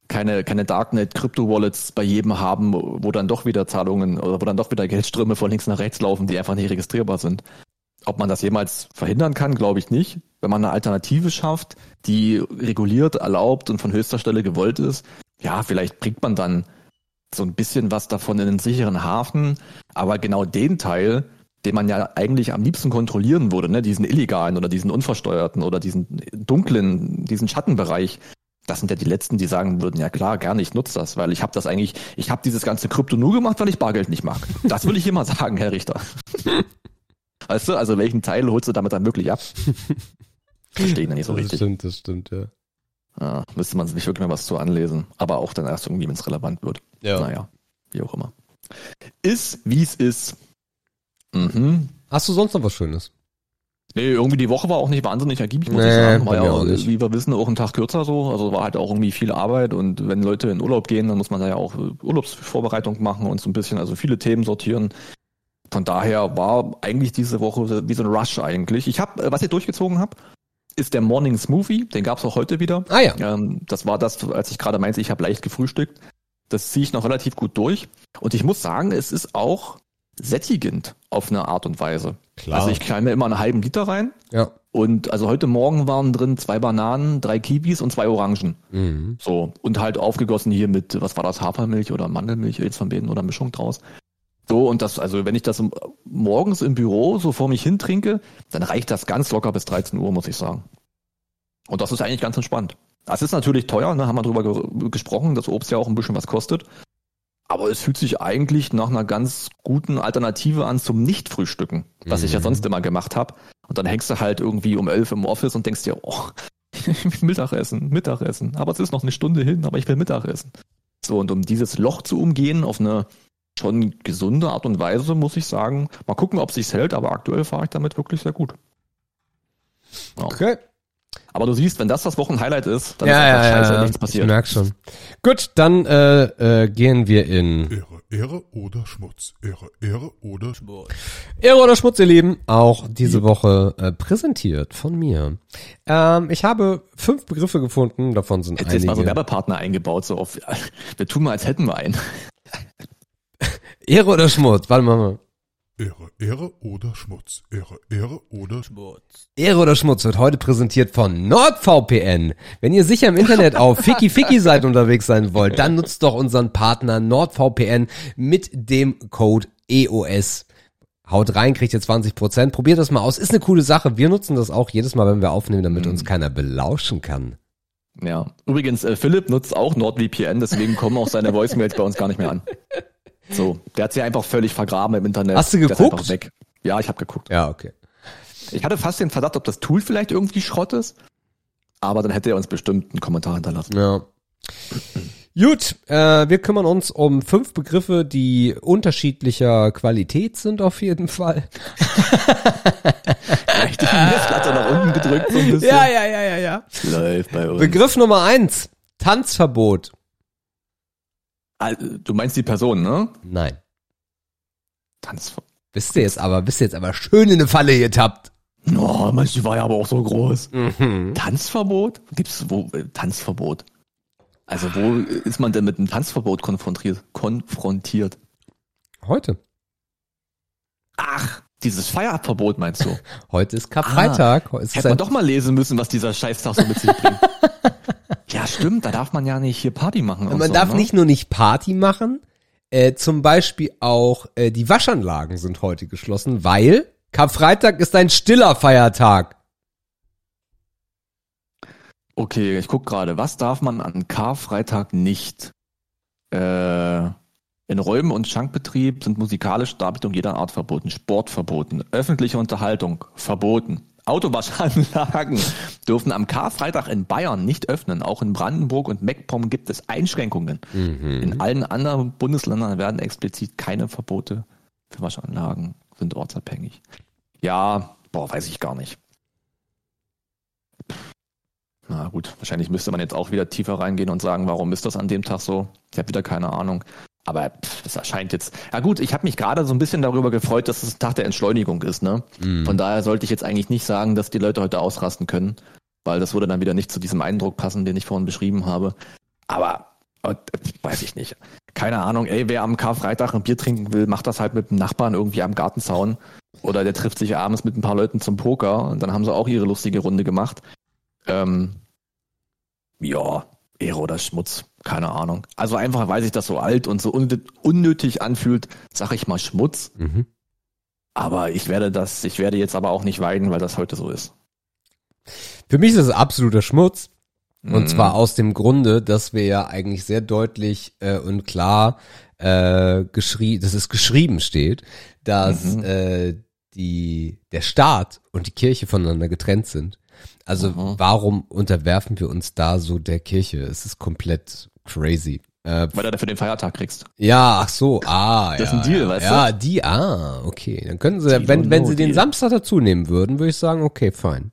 keine, keine Darknet-Krypto-Wallets bei jedem haben, wo dann doch wieder Zahlungen oder wo dann doch wieder Geldströme von links nach rechts laufen, die einfach nicht registrierbar sind. Ob man das jemals verhindern kann, glaube ich nicht. Wenn man eine Alternative schafft, die reguliert, erlaubt und von höchster Stelle gewollt ist, ja, vielleicht bringt man dann so ein bisschen was davon in den sicheren Hafen. Aber genau den Teil, den man ja eigentlich am liebsten kontrollieren würde, ne, diesen illegalen oder diesen unversteuerten oder diesen dunklen, diesen Schattenbereich, das sind ja die letzten, die sagen würden, ja klar, gerne, ich nutze das, weil ich habe das eigentlich, ich habe dieses ganze Krypto nur gemacht, weil ich Bargeld nicht mag. Das will ich immer sagen, Herr Richter. Weißt du, also welchen Teil holst du damit dann wirklich ab? Verstehe ich nicht so das richtig. stimmt, das stimmt, ja. Ja, müsste man sich wirklich mal was zu anlesen. Aber auch dann erst irgendwie, wenn es relevant wird. ja. Naja, wie auch immer. Ist, wie es ist. Mhm. Hast du sonst noch was Schönes? Nee, irgendwie die Woche war auch nicht wahnsinnig ergiebig, muss Nee, ich sagen. War ja auch, wie wir wissen, auch ein Tag kürzer so. Also war halt auch irgendwie viel Arbeit und wenn Leute in Urlaub gehen, dann muss man da ja auch äh, Urlaubsvorbereitung machen und so ein bisschen, also viele Themen sortieren. Von daher war eigentlich diese Woche wie so ein Rush eigentlich. Ich habe, was ich durchgezogen habe, ist der Morning Smoothie. Den gab's auch heute wieder. Ah ja. Ähm, das war das, als ich gerade meinte, ich habe leicht gefrühstückt. Das ziehe ich noch relativ gut durch. Und ich muss sagen, es ist auch sättigend auf eine Art und Weise. Klar. Also ich knall mir immer einen halben Liter rein. Ja. Und also heute Morgen waren drin zwei Bananen, drei Kiwis und zwei Orangen. Mhm. So. Und halt aufgegossen hier mit, was war das, Hafermilch oder Mandelmilch, eins von beiden oder Mischung draus. So, und das, also wenn ich das morgens im Büro so vor mich hin trinke, dann reicht das ganz locker bis 13 Uhr, muss ich sagen. Und das ist eigentlich ganz entspannt. Das ist natürlich teuer, ne, haben wir drüber ge gesprochen, dass Obst ja auch ein bisschen was kostet. Aber es fühlt sich eigentlich nach einer ganz guten Alternative an zum Nicht-Frühstücken, was ich ja Mhm. sonst immer gemacht habe. Und dann hängst du halt irgendwie um elf im Office und denkst dir, oh, Mittagessen, Mittagessen. Aber es ist noch eine Stunde hin, aber ich will Mittagessen. So, und um dieses Loch zu umgehen auf eine schon gesunde Art und Weise, muss ich sagen, mal gucken, ob sich's hält, aber aktuell fahre ich damit wirklich sehr gut. Ja. Okay. Aber du siehst, wenn das das Wochenhighlight ist, dann ja, ist einfach ja, scheiße, ja, nichts Ich passiert. merk schon. Gut, dann äh, äh, gehen wir in Ehre, Ehre oder Schmutz. Ehre, Ehre oder Schmutz. Ehre oder Schmutz, ihr Lieben, auch diese Woche äh, präsentiert von mir. Ähm, ich habe fünf Begriffe gefunden, davon sind Jetzt ist mal so einige. Werbepartner eingebaut, so auf, wir tun mal, als hätten wir einen. Ehre oder Schmutz, warte mal. mal. Ehre, Ehre oder Schmutz. Ehre, Ehre oder Ehre oder Schmutz wird heute präsentiert von NordVPN. Wenn ihr sicher im Internet auf Ficky Ficky seid unterwegs sein wollt, dann nutzt doch unseren Partner NordVPN mit dem Code EOS. Haut rein, kriegt ihr 20%. Probiert das mal aus. Ist eine coole Sache. Wir nutzen das auch jedes Mal, wenn wir aufnehmen, damit uns keiner belauschen kann. Ja. Übrigens, äh, Philipp nutzt auch NordVPN, deswegen kommen auch seine Voicemails bei uns gar nicht mehr an. So, der hat sie einfach völlig vergraben im Internet. Hast du geguckt? weg. Ja, ich habe geguckt. Ja, okay. Ich hatte fast den Verdacht, ob das Tool vielleicht irgendwie Schrott ist. Aber dann hätte er uns bestimmt einen Kommentar hinterlassen. Ja. Gut, äh, wir kümmern uns um fünf Begriffe, die unterschiedlicher Qualität sind auf jeden Fall. Die Messlatte nach unten gedrückt so ein bisschen. ja, ja, ja, ja. Läuft bei uns. Begriff Nummer eins. Tanzverbot. Ah, Du meinst die Person, ne? Nein. Tanz. Bist du jetzt aber, bist du jetzt aber schön in eine Falle getappt. Oh, Mensch, die war ja aber auch so groß. Mhm. Tanzverbot? Gibt's wo äh, Tanzverbot? Also wo ist man denn mit einem Tanzverbot konfrontiert? Konfrontiert? Heute. Ach, dieses Feierabverbot meinst du? Heute ist Karfreitag. Ist Hätte man doch mal lesen müssen, was dieser Scheißtag so mit sich bringt. ja, stimmt, da darf man ja nicht hier Party machen. und man so, darf ne? nicht nur nicht Party machen, äh, zum Beispiel auch äh, die Waschanlagen sind heute geschlossen, weil Karfreitag ist ein stiller Feiertag. Okay, ich guck gerade, was darf man an Karfreitag nicht? Äh, in Räumen und Schankbetrieb sind musikalische Darbietung jeder Art verboten, Sport verboten, öffentliche Unterhaltung verboten. Autowaschanlagen dürfen am Karfreitag in Bayern nicht öffnen. Auch in Brandenburg und Meckpomm gibt es Einschränkungen. In allen anderen Bundesländern werden explizit keine Verbote für Waschanlagen, sind ortsabhängig. Ja, boah, weiß ich gar nicht. Na gut, wahrscheinlich müsste man jetzt auch wieder tiefer reingehen und sagen, warum ist das an dem Tag so? Ich habe wieder keine Ahnung. Aber pff, es erscheint jetzt. Ja gut, ich habe mich gerade so ein bisschen darüber gefreut, dass es ein Tag der Entschleunigung ist. Ne? Von daher sollte ich jetzt eigentlich nicht sagen, dass die Leute heute ausrasten können, weil das würde dann wieder nicht zu diesem Eindruck passen, den ich vorhin beschrieben habe. Aber äh, weiß ich nicht. Keine Ahnung, ey, wer am Karfreitag ein Bier trinken will, macht das halt mit dem Nachbarn irgendwie am Gartenzaun. Oder der trifft sich abends mit ein paar Leuten zum Poker und dann haben sie auch ihre lustige Runde gemacht. Ähm, ja, Ehre oder Schmutz, keine Ahnung. Also einfach, weil sich das so alt und so un unnötig anfühlt, sag ich mal Schmutz. Mhm. Aber ich werde das, ich werde jetzt aber auch nicht weinen, weil das heute so ist. Für mich ist es absoluter Schmutz. Und Mhm. zwar aus dem Grunde, dass wir ja eigentlich sehr deutlich äh, und klar äh, geschrieben, dass es geschrieben steht, dass Mhm. äh, die der Staat und die Kirche voneinander getrennt sind. Also Mhm. warum unterwerfen wir uns da so der Kirche? Es ist komplett crazy. Äh, Weil du dafür den Feiertag kriegst. ja, ach so, ah, Das ist ja, ein Deal, ja, weißt ja, die, ah, okay. Dann können sie, Deal wenn, wenn sie den. Samstag dazu nehmen würden, würde ich sagen, okay, fein.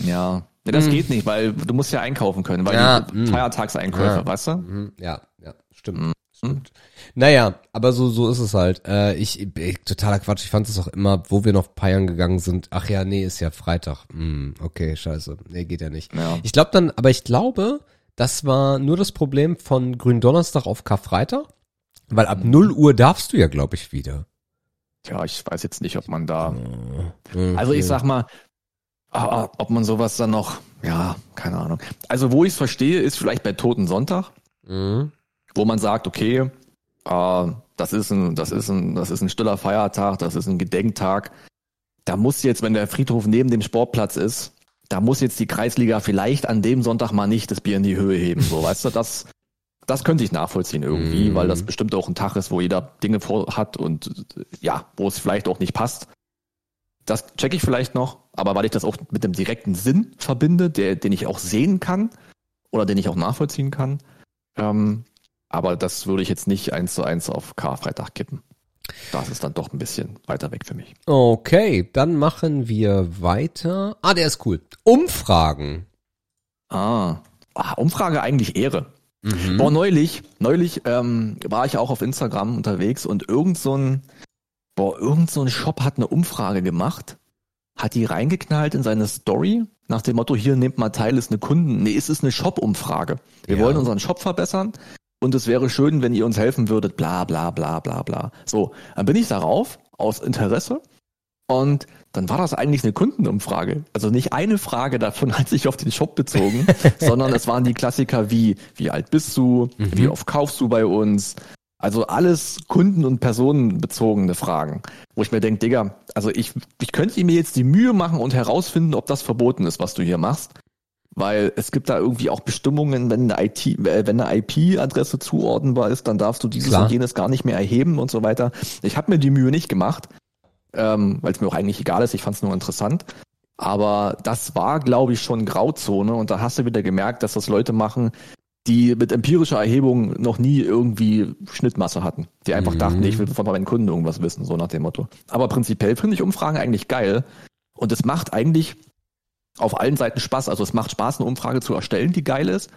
Ja. ja das geht nicht, weil du musst ja einkaufen können, weil. Ja, die mm. Feiertagseinkäufe, Ja. weißt du? Mhm, ja, ja, stimmt. Mhm. stimmt. Naja, aber so, so ist es halt. Äh, ich, ich, totaler Quatsch. Ich fand es auch immer, wo wir noch feiern gegangen sind. Ach ja, nee, ist ja Freitag. Hm, okay, scheiße. Nee, geht ja nicht. Ja. Ich glaube dann, aber ich glaube, das war nur das Problem von Gründonnerstag auf Karfreitag. Weil ab 0 Uhr darfst du ja, glaube ich, wieder. Ja, ich weiß jetzt nicht, ob man da. Mhm. Also ich sag mal, ah, ob man sowas dann noch, ja, keine Ahnung. Also wo ich es verstehe, ist vielleicht bei Toten Sonntag, Mhm. wo man sagt, okay, äh, das ist ein, das ist ein, das ist ein stiller Feiertag, das ist ein Gedenktag. Da muss jetzt, wenn der Friedhof neben dem Sportplatz ist, da muss jetzt die Kreisliga vielleicht an dem Sonntag mal nicht das Bier in die Höhe heben. So, weißt du, das, das könnte ich nachvollziehen irgendwie, Mhm. weil das bestimmt auch ein Tag ist, wo jeder Dinge vor hat und ja, wo es vielleicht auch nicht passt. Das checke ich vielleicht noch, aber weil ich das auch mit dem direkten Sinn verbinde, der, den ich auch sehen kann oder den ich auch nachvollziehen kann, ähm, aber das würde ich jetzt nicht eins zu eins auf Karfreitag kippen. Das ist dann doch ein bisschen weiter weg für mich. Okay, dann machen wir weiter. Ah, der ist cool. Umfragen. Ah, ah Umfrage eigentlich Ehre. Mhm. Boah, neulich, neulich ähm, war ich auch auf Instagram unterwegs und irgend so ein, boah, irgend so ein Shop hat eine Umfrage gemacht, hat die reingeknallt in seine Story nach dem Motto, hier nehmt mal teil, ist eine Kunden, nee, es ist eine Shop-Umfrage. Wir Ja. wollen unseren Shop verbessern und es wäre schön, wenn ihr uns helfen würdet, bla bla bla bla bla. So, dann bin ich darauf, aus Interesse. Und dann war das eigentlich eine Kundenumfrage. Also nicht eine Frage davon hat sich auf den Shop bezogen, sondern es waren die Klassiker wie, wie alt bist du, Mhm. wie oft kaufst du bei uns? Also alles Kunden- und personenbezogene Fragen, wo ich mir denke, Digga, also ich, ich könnte mir jetzt die Mühe machen und herausfinden, ob das verboten ist, was du hier machst. Weil es gibt da irgendwie auch Bestimmungen, wenn eine IT, äh, wenn eine IP-Adresse zuordnenbar ist, dann darfst du dieses Klar. und jenes gar nicht mehr erheben und so weiter. Ich habe mir die Mühe nicht gemacht, ähm, weil es mir auch eigentlich egal ist, ich fand es nur interessant. Aber das war, glaube ich, schon Grauzone und da hast du wieder gemerkt, dass das Leute machen, die mit empirischer Erhebung noch nie irgendwie Schnittmasse hatten. Die einfach Mhm. dachten, ich will von meinen Kunden irgendwas wissen, so nach dem Motto. Aber prinzipiell finde ich Umfragen eigentlich geil und es macht eigentlich auf allen Seiten Spaß. Also es macht Spaß, eine Umfrage zu erstellen, die geil ist.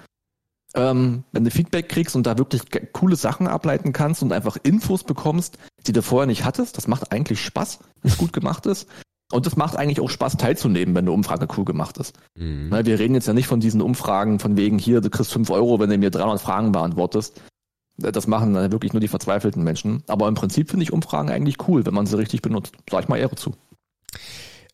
Ähm, wenn du Feedback kriegst und da wirklich coole Sachen ableiten kannst und einfach Infos bekommst, die du vorher nicht hattest, das macht eigentlich Spaß, wenn es gut gemacht ist. Und es macht eigentlich auch Spaß teilzunehmen, wenn eine Umfrage cool gemacht ist. Mhm. Na, wir reden jetzt ja nicht von diesen Umfragen von wegen hier, du kriegst 5 Euro, wenn du mir 300 Fragen beantwortest. Das machen dann wirklich nur die verzweifelten Menschen. Aber im Prinzip finde ich Umfragen eigentlich cool, wenn man sie richtig benutzt. Sag ich mal Ehre zu.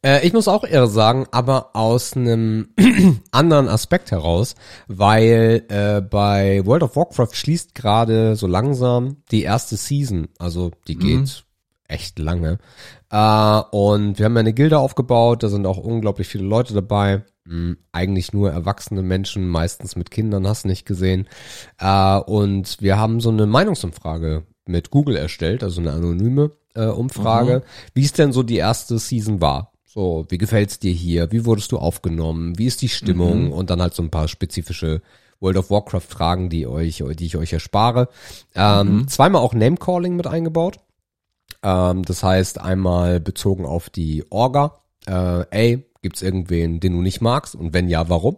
Äh, ich muss auch eher sagen, aber aus einem anderen Aspekt heraus, weil äh, bei World of Warcraft schließt gerade so langsam die erste Season, also die geht echt lange. Äh, und wir haben ja eine Gilde aufgebaut, da sind auch unglaublich viele Leute dabei. Hm, eigentlich nur erwachsene Menschen, meistens mit Kindern, hast du nicht gesehen. Äh, und wir haben so eine Meinungsumfrage mit Google erstellt, also eine anonyme äh, Umfrage, wie es denn so die erste Season war. So, wie gefällt's dir hier? Wie wurdest du aufgenommen? Wie ist die Stimmung? Und dann halt so ein paar spezifische World of Warcraft Fragen, die euch, die ich euch erspare. Ähm, Zweimal auch Name-Calling mit eingebaut. Ähm, das heißt, einmal bezogen auf die Orga. Äh, ey, gibt's irgendwen, den du nicht magst? Und wenn ja, warum?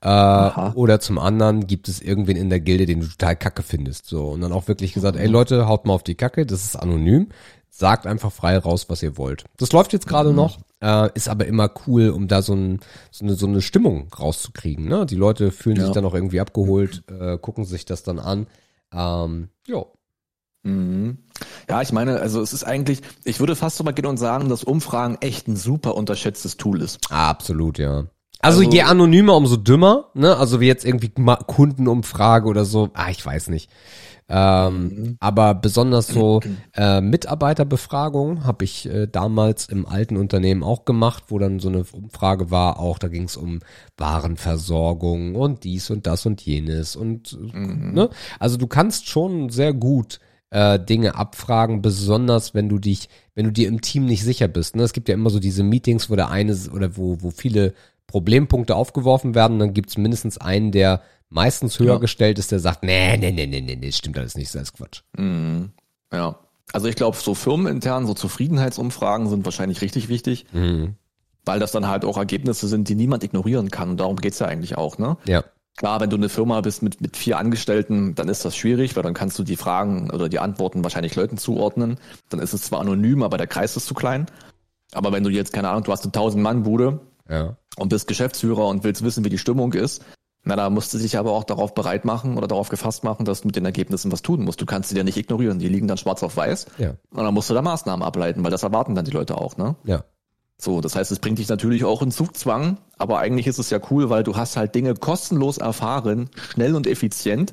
Äh, oder zum anderen gibt es irgendwen in der Gilde, den du total kacke findest. So, und dann auch wirklich gesagt, ey Leute, haut mal auf die Kacke, das ist anonym. Sagt einfach frei raus, was ihr wollt. Das läuft jetzt gerade noch, äh, ist aber immer cool, um da so, ein, so, eine, so eine Stimmung rauszukriegen. Ne? Die Leute fühlen sich Ja. dann auch irgendwie abgeholt, äh, gucken sich das dann an. Ähm, jo. Mhm. Ja, ich meine, also es ist eigentlich, ich würde fast so mal gehen und sagen, dass Umfragen echt ein super unterschätztes Tool ist. Absolut, ja. Also, Also- je anonymer, umso dümmer, ne? Also wie jetzt irgendwie Kundenumfrage oder so, ah, ich weiß nicht. Ähm, Aber besonders so äh, Mitarbeiterbefragung habe ich äh, damals im alten Unternehmen auch gemacht, wo dann so eine Umfrage war, auch da ging es um Warenversorgung und dies und das und jenes und äh, ne? Also du kannst schon sehr gut äh, Dinge abfragen, besonders wenn du dich, wenn du dir im Team nicht sicher bist. Ne? Es gibt ja immer so diese Meetings, wo der eine oder wo, wo viele Problempunkte aufgeworfen werden, dann gibt's mindestens einen, der meistens höher Ja. gestellt ist, der sagt, nee, nee, nee, nee, nee, nee, stimmt alles nicht, das ist Quatsch. Mhm. Ja. Also ich glaube, so firmenintern, so Zufriedenheitsumfragen sind wahrscheinlich richtig wichtig, Mhm. weil das dann halt auch Ergebnisse sind, die niemand ignorieren kann. Und darum geht's ja eigentlich auch, ne? Ja. Klar, wenn du eine Firma bist mit, mit vier Angestellten, dann ist das schwierig, weil dann kannst du die Fragen oder die Antworten wahrscheinlich Leuten zuordnen. Dann ist es zwar anonym, aber der Kreis ist zu klein. Aber wenn du jetzt, keine Ahnung, du hast eine 1000-Mann-Bude Ja. und bist Geschäftsführer und willst wissen, wie die Stimmung ist, na, da musst du dich aber auch darauf bereit machen oder darauf gefasst machen, dass du mit den Ergebnissen was tun musst. Du kannst sie ja nicht ignorieren. Die liegen dann schwarz auf weiß. Ja. Und dann musst du da Maßnahmen ableiten, weil das erwarten dann die Leute auch, ne? Ja. So, das heißt, es bringt dich natürlich auch in Zugzwang, aber eigentlich ist es ja cool, weil du hast halt Dinge kostenlos erfahren, schnell und effizient,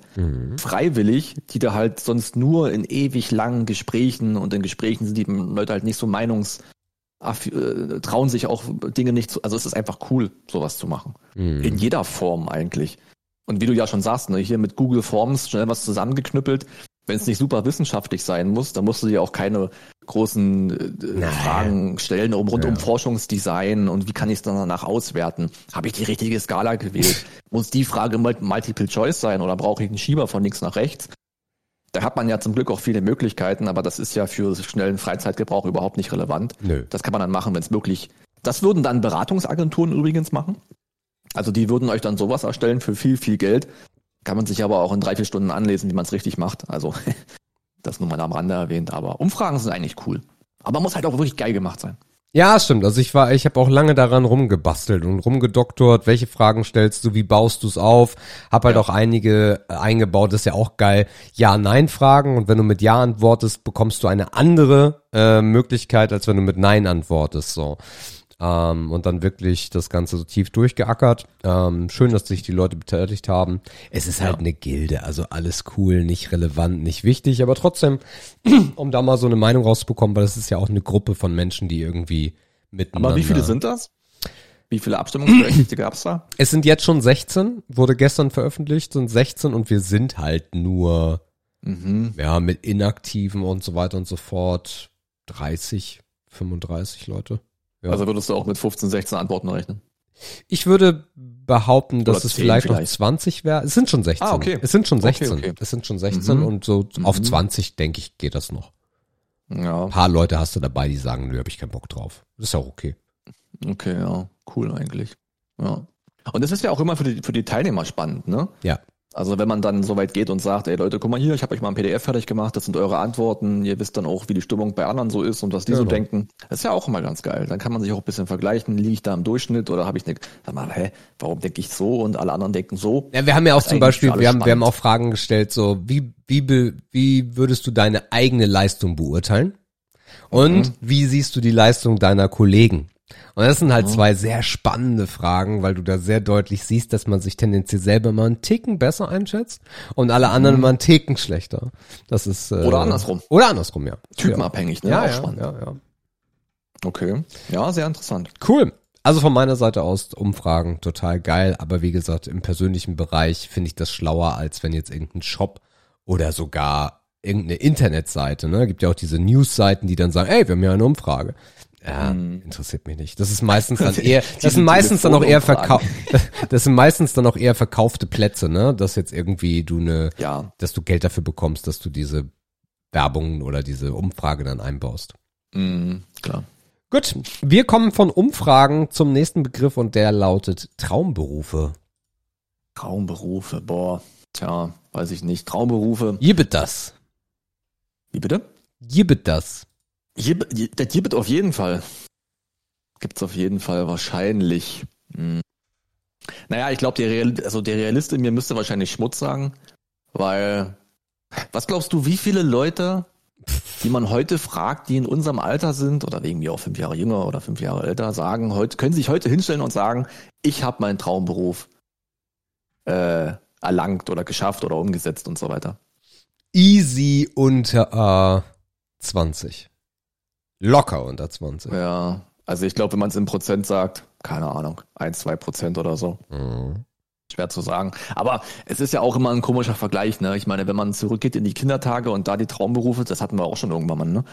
freiwillig, die du halt sonst nur in ewig langen Gesprächen und in Gesprächen sind die Leute halt nicht so meinungs trauen sich auch Dinge nicht zu, also es ist einfach cool, sowas zu machen. Mhm. In jeder Form eigentlich. Und wie du ja schon sagst, ne, hier mit Google Forms schnell was zusammengeknüppelt. Wenn es nicht super wissenschaftlich sein muss, dann musst du dir auch keine großen äh. Fragen stellen um rund um Ja. Forschungsdesign und wie kann ich es dann danach auswerten? Habe ich die richtige Skala gewählt? muss die Frage Mul- Multiple Choice sein oder brauche ich einen Schieber von links nach rechts? Da hat man ja zum Glück auch viele Möglichkeiten, aber das ist ja für schnellen Freizeitgebrauch überhaupt nicht relevant. Nö. Das kann man dann machen, wenn es wirklich. Das würden dann Beratungsagenturen übrigens machen. Also die würden euch dann sowas erstellen für viel, viel Geld. Kann man sich aber auch in drei, vier Stunden anlesen, wie man es richtig macht. Also das nur mal am Rande erwähnt. Aber Umfragen sind eigentlich cool. Aber muss halt auch wirklich geil gemacht sein. Ja, stimmt. Also ich war, ich habe auch lange daran rumgebastelt und rumgedoktort, welche Fragen stellst du, wie baust du es auf? Hab halt Ja. auch einige äh, eingebaut, das ist ja auch geil. Ja-Nein-Fragen und wenn du mit Ja antwortest, bekommst du eine andere äh, Möglichkeit, als wenn du mit Nein antwortest. So. Ähm, und dann wirklich das Ganze so tief durchgeackert. Ähm, schön, dass sich die Leute beteiligt haben. Es ist halt eine Gilde, also alles cool, nicht relevant, nicht wichtig, aber trotzdem, um da mal so eine Meinung rauszubekommen, weil es ist ja auch eine Gruppe von Menschen, die irgendwie miteinander. Aber wie viele sind das? Wie viele Abstimmungsberechtigte gab's da? Es sind jetzt schon 16, wurde gestern veröffentlicht, sind 16 und wir sind halt nur, Mhm. ja, mit Inaktiven und so weiter und so fort 30, 35 Leute. Ja. Also würdest du auch mit 15, 16 Antworten rechnen? Ich würde behaupten, dass Oder es 10 vielleicht, noch vielleicht. 20 wäre. Es sind schon 16. Ah, okay. Es sind schon Okay, 16. okay. Es sind schon 16 Mhm. und so auf Mhm. 20, denke ich, geht das noch. Ja, Ein paar Leute hast du dabei, die sagen, nö, hab ich keinen Bock drauf. Das ist ja auch okay. okay, ja, cool eigentlich. Ja. Und es ist ja auch immer für die, für die Teilnehmer spannend, ne? Ja. Also wenn man dann so weit geht und sagt, ey Leute, guck mal hier, ich habe euch mal ein PDF fertig gemacht, das sind eure Antworten, ihr wisst dann auch, wie die Stimmung bei anderen so ist und was die so Genau. denken. Das ist ja auch immer ganz geil. Dann kann man sich auch ein bisschen vergleichen, liege ich da im Durchschnitt oder habe ich eine, sag mal, hä, warum denke ich so und alle anderen denken so? Ja, wir haben ja auch zum Beispiel, wir haben, wir haben auch Fragen gestellt, so, wie, wie, be- wie würdest du deine eigene Leistung beurteilen? Und Mhm. wie siehst du die Leistung deiner Kollegen? Und das sind halt zwei sehr spannende Fragen, weil du da sehr deutlich siehst, dass man sich tendenziell selber mal einen Ticken besser einschätzt und alle anderen mal einen Ticken schlechter. Das ist, äh, Mhm. Oder andersrum. Oder andersrum, ja. Typenabhängig, ne? Ja, auch ja, spannend. ja, ja. Okay. Ja, sehr interessant. Cool. Also von meiner Seite aus Umfragen total geil, aber wie gesagt, im persönlichen Bereich finde ich das schlauer, als wenn jetzt irgendein Shop oder sogar irgendeine Internetseite, ne? Gibt ja auch diese News-Seiten, die dann sagen, ey, wir haben ja eine Umfrage. Ja, interessiert mich nicht. Das ist meistens dann eher, das sind meistens dann auch eher verkau Telefonumfragen. das sind meistens dann auch eher verkaufte Plätze, ne? Dass jetzt irgendwie du eine, Ja. dass du Geld dafür bekommst, dass du diese Werbung oder diese Umfrage dann einbaust. Mhm, klar. Gut, wir kommen von Umfragen zum nächsten Begriff und der lautet Traumberufe. Traumberufe, boah. Tja, weiß ich nicht. Traumberufe. Gibt das? Wie bitte? Gibt das? Das gibt auf jeden Fall. Gibt's auf jeden Fall wahrscheinlich. Hm. Naja, ich glaube, der, Real, also der Realist in mir müsste wahrscheinlich Schmutz sagen, weil was glaubst du, wie viele Leute, die man heute fragt, die in unserem Alter sind oder wegen mir auch fünf Jahre jünger oder fünf Jahre älter, sagen heute, können sich heute hinstellen und sagen, ich habe meinen Traumberuf äh, erlangt oder geschafft oder umgesetzt und so weiter. Easy unter äh, 20. Locker unter 20. Ja, also ich glaube, wenn man es in Prozent sagt, keine Ahnung, ein, zwei Prozent oder so. Mhm. Schwer zu sagen. Aber es ist ja auch immer ein komischer Vergleich, ne? Ich meine, wenn man zurückgeht in die Kindertage und da die Traumberufe, das hatten wir auch schon irgendwann mal, ne?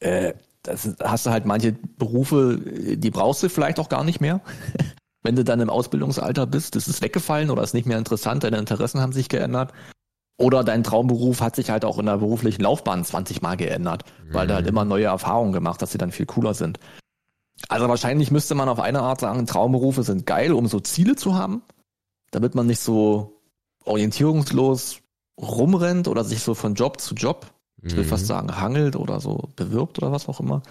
Äh, das hast du halt manche Berufe, die brauchst du vielleicht auch gar nicht mehr. wenn du dann im Ausbildungsalter bist, das ist weggefallen oder ist nicht mehr interessant, deine Interessen haben sich geändert. Oder dein Traumberuf hat sich halt auch in der beruflichen Laufbahn 20 Mal geändert, weil du halt immer neue Erfahrungen gemacht hast, die dann viel cooler sind. Also wahrscheinlich müsste man auf eine Art sagen, Traumberufe sind geil, um so Ziele zu haben, damit man nicht so orientierungslos rumrennt oder sich so von Job zu Job, ich will Mhm. fast sagen, hangelt oder so bewirbt oder was auch immer.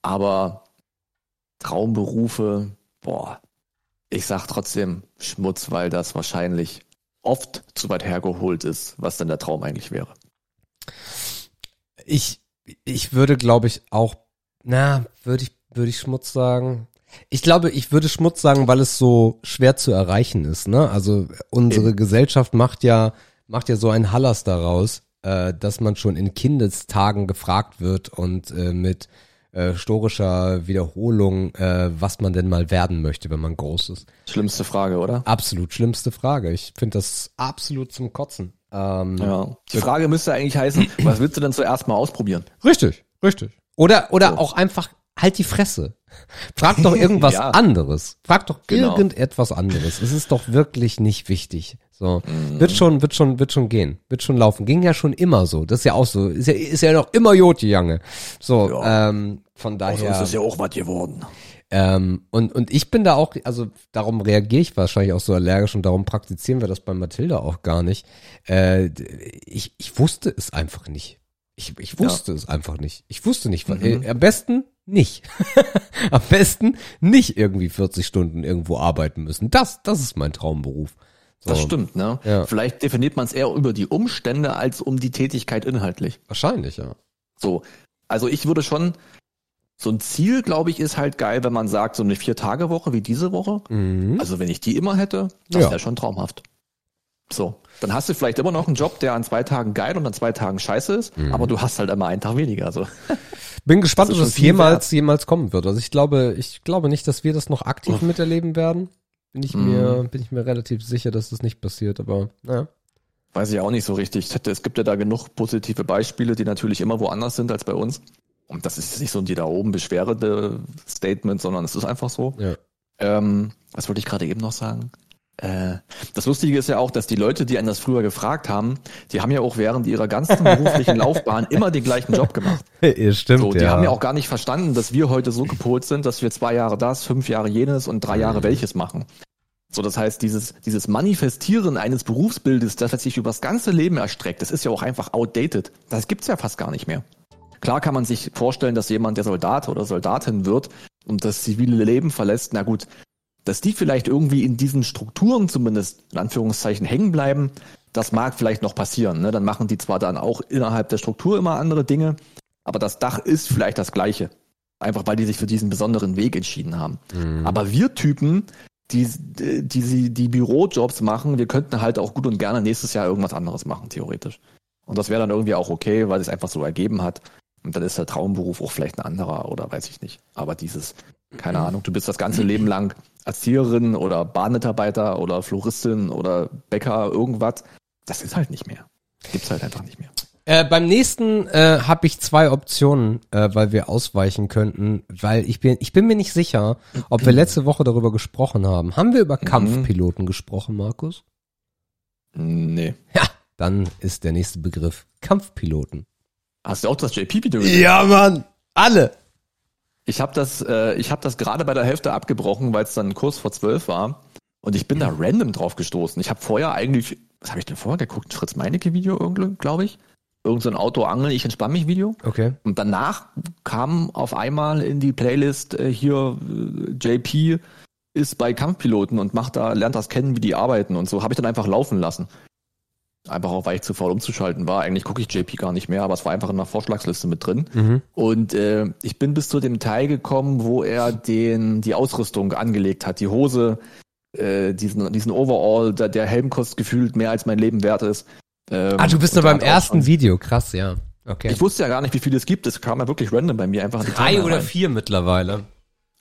Aber Traumberufe, boah, ich sag trotzdem Schmutz, weil das wahrscheinlich oft zu weit hergeholt ist, was denn der Traum eigentlich wäre. Ich, ich würde, glaube ich, auch, na, würde ich, würde ich Schmutz sagen. Ich glaube, ich würde Schmutz sagen, weil es so schwer zu erreichen ist, ne? Also unsere Gesellschaft macht ja, macht ja so ein Hallas daraus, äh, dass man schon in Kindestagen gefragt wird und äh, mit äh, historischer Wiederholung, äh, was man denn mal werden möchte, wenn man groß ist. Schlimmste Frage, oder? Absolut schlimmste Frage. Ich finde das absolut zum Kotzen. Ähm, Ja. Die Frage müsste eigentlich heißen, was willst du denn zuerst mal ausprobieren? Richtig, richtig. Oder, oder So. auch einfach halt die Fresse. Frag doch irgendwas Ja. anderes. Frag doch Genau. irgendetwas anderes. Es ist doch wirklich nicht wichtig. So. Mhm. Wird schon, wird schon, wird schon gehen. Wird schon laufen. Ging ja schon immer so. Das ist ja auch so. Ist ja, ist ja noch immer Joti, Jange. So, Ja. ähm, von daher. ja auch was geworden. Ähm, und, und ich bin da auch, also darum reagiere ich wahrscheinlich auch so allergisch und darum praktizieren wir das bei Mathilda auch gar nicht. Äh, ich, ich wusste es einfach nicht. Ich, ich wusste es einfach nicht. Ich wusste nicht. Mhm. Äh, am besten nicht. Am besten nicht irgendwie 40 Stunden irgendwo arbeiten müssen. Das, das ist mein Traumberuf. So, Das stimmt, ne? Ja. Vielleicht definiert man es eher über die Umstände als um die Tätigkeit inhaltlich. Wahrscheinlich, ja. So. Also ich würde schon, so ein Ziel, glaube ich, ist halt geil, wenn man sagt, so eine Vier-Tage-Woche wie diese Woche. Mhm. Also wenn ich die immer hätte, das Ja. wäre schon traumhaft. So. Dann hast du vielleicht immer noch einen Job, der an zwei Tagen geil und an zwei Tagen scheiße ist, Mhm. aber du hast halt immer einen Tag weniger. So. Bin gespannt, Das ob das schon viel jemals, jemals kommen wird. Also ich glaube, ich glaube nicht, dass wir das noch aktiv Uff. miterleben werden. Bin ich Mhm. mir, bin ich mir relativ sicher, dass das nicht passiert, aber, naja. Weiß ich auch nicht so richtig. Es gibt ja da genug positive Beispiele, die natürlich immer woanders sind als bei uns. Und das ist nicht so ein die da oben beschwerende Statement, sondern es ist einfach so. Ja. Ähm, was wollte ich gerade eben noch sagen? Äh, das Lustige ist ja auch, dass die Leute, die einen das früher gefragt haben, die haben ja auch während ihrer ganzen beruflichen Laufbahn immer den gleichen Job gemacht. Ja, stimmt, So, die haben ja auch gar nicht verstanden, dass wir heute so gepolt sind, dass wir zwei Jahre das, fünf Jahre jenes und drei Jahre welches machen. So, das heißt, dieses, dieses Manifestieren eines Berufsbildes, das sich über das ganze Leben erstreckt, das ist ja auch einfach outdated. Das gibt's ja fast gar nicht mehr. Klar kann man sich vorstellen, dass jemand, der Soldat oder Soldatin wird und das zivile Leben verlässt, na gut, dass die vielleicht irgendwie in diesen Strukturen zumindest in Anführungszeichen hängen bleiben, das mag vielleicht noch passieren. Ne? Dann machen die zwar dann auch innerhalb der Struktur immer andere Dinge, aber das Dach ist vielleicht das gleiche. Einfach weil die sich für diesen besonderen Weg entschieden haben. Mhm. Aber wir Typen, die, die, die, die Bürojobs machen, wir könnten halt auch gut und gerne nächstes Jahr irgendwas anderes machen, theoretisch. Und das wäre dann irgendwie auch okay, weil es einfach so ergeben hat. Und dann ist der Traumberuf auch vielleicht ein anderer oder weiß ich nicht. Aber dieses, keine Ahnung, du bist das ganze Leben lang Erzieherin oder Bahnmitarbeiter oder Floristin oder Bäcker, irgendwas. Das ist halt nicht mehr. Gibt's halt einfach nicht mehr. Äh, beim nächsten äh, habe ich zwei Optionen, äh, weil wir ausweichen könnten, weil ich bin, ich bin mir nicht sicher, ob wir letzte Woche darüber gesprochen haben. Haben wir über Kampfpiloten gesprochen, Markus? Nee. Ja, dann ist der nächste Begriff Kampfpiloten. Hast du auch das JP-Video gesehen? Ja, Mann, alle. Ich habe das, äh, ich habe das gerade bei der Hälfte abgebrochen, weil es dann kurz vor zwölf war. Und ich bin da random drauf gestoßen. Ich habe vorher eigentlich, was habe ich denn vorher geguckt? Ein Fritz Meinecke Video irgendwie, glaube ich. Irgend so ein Auto-Angel, ich entspann mich Video. Okay. Und danach kam auf einmal in die Playlist äh, hier äh, JP ist bei Kampfpiloten und macht da, lernt das kennen, wie die arbeiten und so. Habe ich dann einfach laufen lassen. Einfach auch, weil ich zu faul umzuschalten war. Eigentlich gucke ich JP gar nicht mehr, aber es war einfach in der Vorschlagsliste mit drin. Mhm. Und äh, ich bin bis zu dem Teil gekommen, wo er den die Ausrüstung angelegt hat, die Hose, äh, diesen diesen Overall, der, der Helm kostet gefühlt mehr als mein Leben wert ist. Ähm, Ah, du bist nur beim ersten Video, krass, ja. Okay. Ich wusste ja gar nicht, wie viele es gibt. Es kam ja wirklich random bei mir einfach Drei oder rein. vier mittlerweile.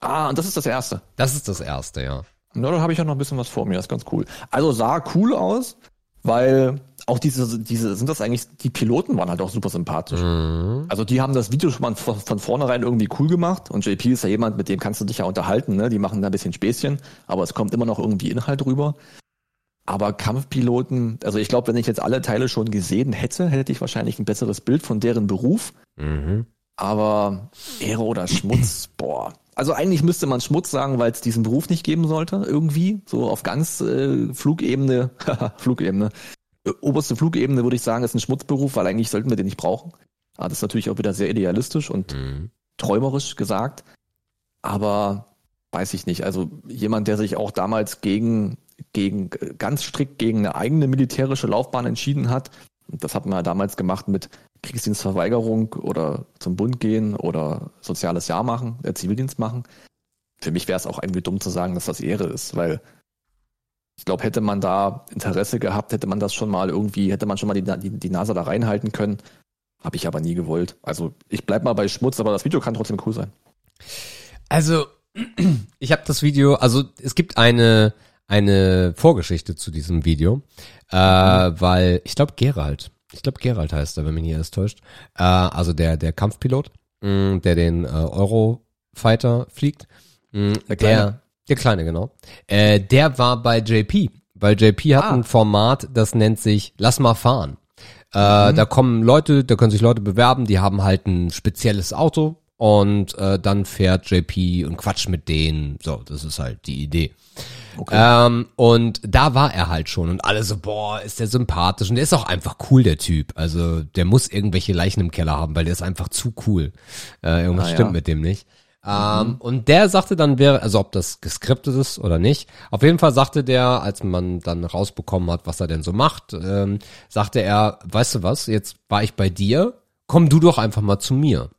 Ah, und das ist das erste. Das ist das erste, ja. Na, dann habe ich ja noch ein bisschen was vor mir, das ist ganz cool. Also sah cool aus, weil auch diese, diese, sind das eigentlich, die Piloten waren halt auch super sympathisch. Mhm. Also die haben das Video schon mal von, von vornherein irgendwie cool gemacht und JP ist ja jemand, mit dem kannst du dich ja unterhalten, ne? Die machen da ein bisschen Späßchen, aber es kommt immer noch irgendwie Inhalt rüber. Aber Kampfpiloten, also ich glaube, wenn ich jetzt alle Teile schon gesehen hätte, hätte ich wahrscheinlich ein besseres Bild von deren Beruf. Mhm. Aber Ehre oder Schmutz, boah. Also eigentlich müsste man Schmutz sagen, weil es diesen Beruf nicht geben sollte, irgendwie. So auf ganz äh, Flugebene, haha, Flugebene. Äh, oberste Flugebene würde ich sagen, ist ein Schmutzberuf, weil eigentlich sollten wir den nicht brauchen. Aber das ist natürlich auch wieder sehr idealistisch und Mhm. träumerisch gesagt. Aber weiß ich nicht. Also jemand, der sich auch damals gegen, gegen, ganz strikt gegen eine eigene militärische Laufbahn entschieden hat, das hat man ja damals gemacht mit Kriegsdienstverweigerung oder zum Bund gehen oder soziales Jahr machen, äh, Zivildienst machen. Für mich wäre es auch irgendwie dumm zu sagen, dass das Ehre ist, weil ich glaube, hätte man da Interesse gehabt, hätte man das schon mal irgendwie, hätte man schon mal die, die, die Nase da reinhalten können. Habe ich aber nie gewollt. Also ich bleib mal bei Schmutz, aber das Video kann trotzdem cool sein. Also, ich habe das Video, also es gibt eine eine Vorgeschichte zu diesem Video, äh, weil ich glaube Gerald, ich glaube Gerald heißt er, wenn mich nicht alles täuscht, äh, also der der Kampfpilot, mh, der den äh, Eurofighter fliegt, mh, Der der Kleine. Der kleine genau, äh, der war bei JP, weil JP hat Ah. ein Format, das nennt sich Lass mal fahren. Äh, Da kommen Leute, da können sich Leute bewerben, die haben halt ein spezielles Auto und äh, dann fährt JP und quatscht mit denen. So, das ist halt die Idee. Okay. Ähm, und da war er halt schon und alle so, boah, ist der sympathisch und der ist auch einfach cool, der Typ. Also der muss irgendwelche Leichen im Keller haben, weil der ist einfach zu cool. Äh, irgendwas Ah, stimmt ja. mit dem nicht. Ähm, und der sagte dann, wäre, also ob das geskriptet ist oder nicht, auf jeden Fall sagte der, als man dann rausbekommen hat, was er denn so macht, ähm, sagte er, weißt du was, jetzt war ich bei dir, komm du doch einfach mal zu mir.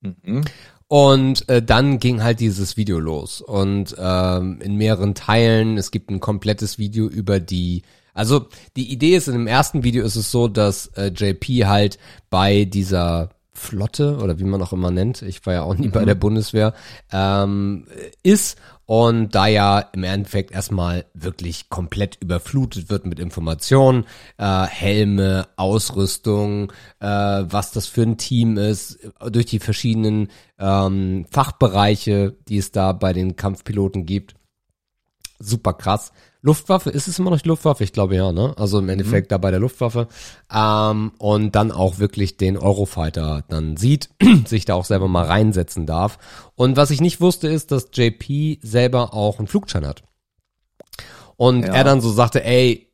Mhm. Und äh, dann ging halt dieses Video los und ähm, in mehreren Teilen. Es gibt ein komplettes Video über die. Also die Idee ist in dem ersten Video ist es so, dass äh, JP halt bei dieser Flotte oder wie man auch immer nennt, ich war ja auch nie bei der Bundeswehr, ähm, ist und da ja im Endeffekt erstmal wirklich komplett überflutet wird mit Informationen, äh, Helme, Ausrüstung, äh, was das für ein Team ist, durch die verschiedenen ähm, Fachbereiche, die es da bei den Kampfpiloten gibt. Super krass. Luftwaffe, ist es immer noch die Luftwaffe? Ich glaube ja, ne? Also im Endeffekt da bei der Luftwaffe. Ähm, und dann auch wirklich den Eurofighter dann sieht, sich da auch selber mal reinsetzen darf. Und was ich nicht wusste, ist, dass JP selber auch einen Flugschein hat. Und Ja. er dann so sagte, ey,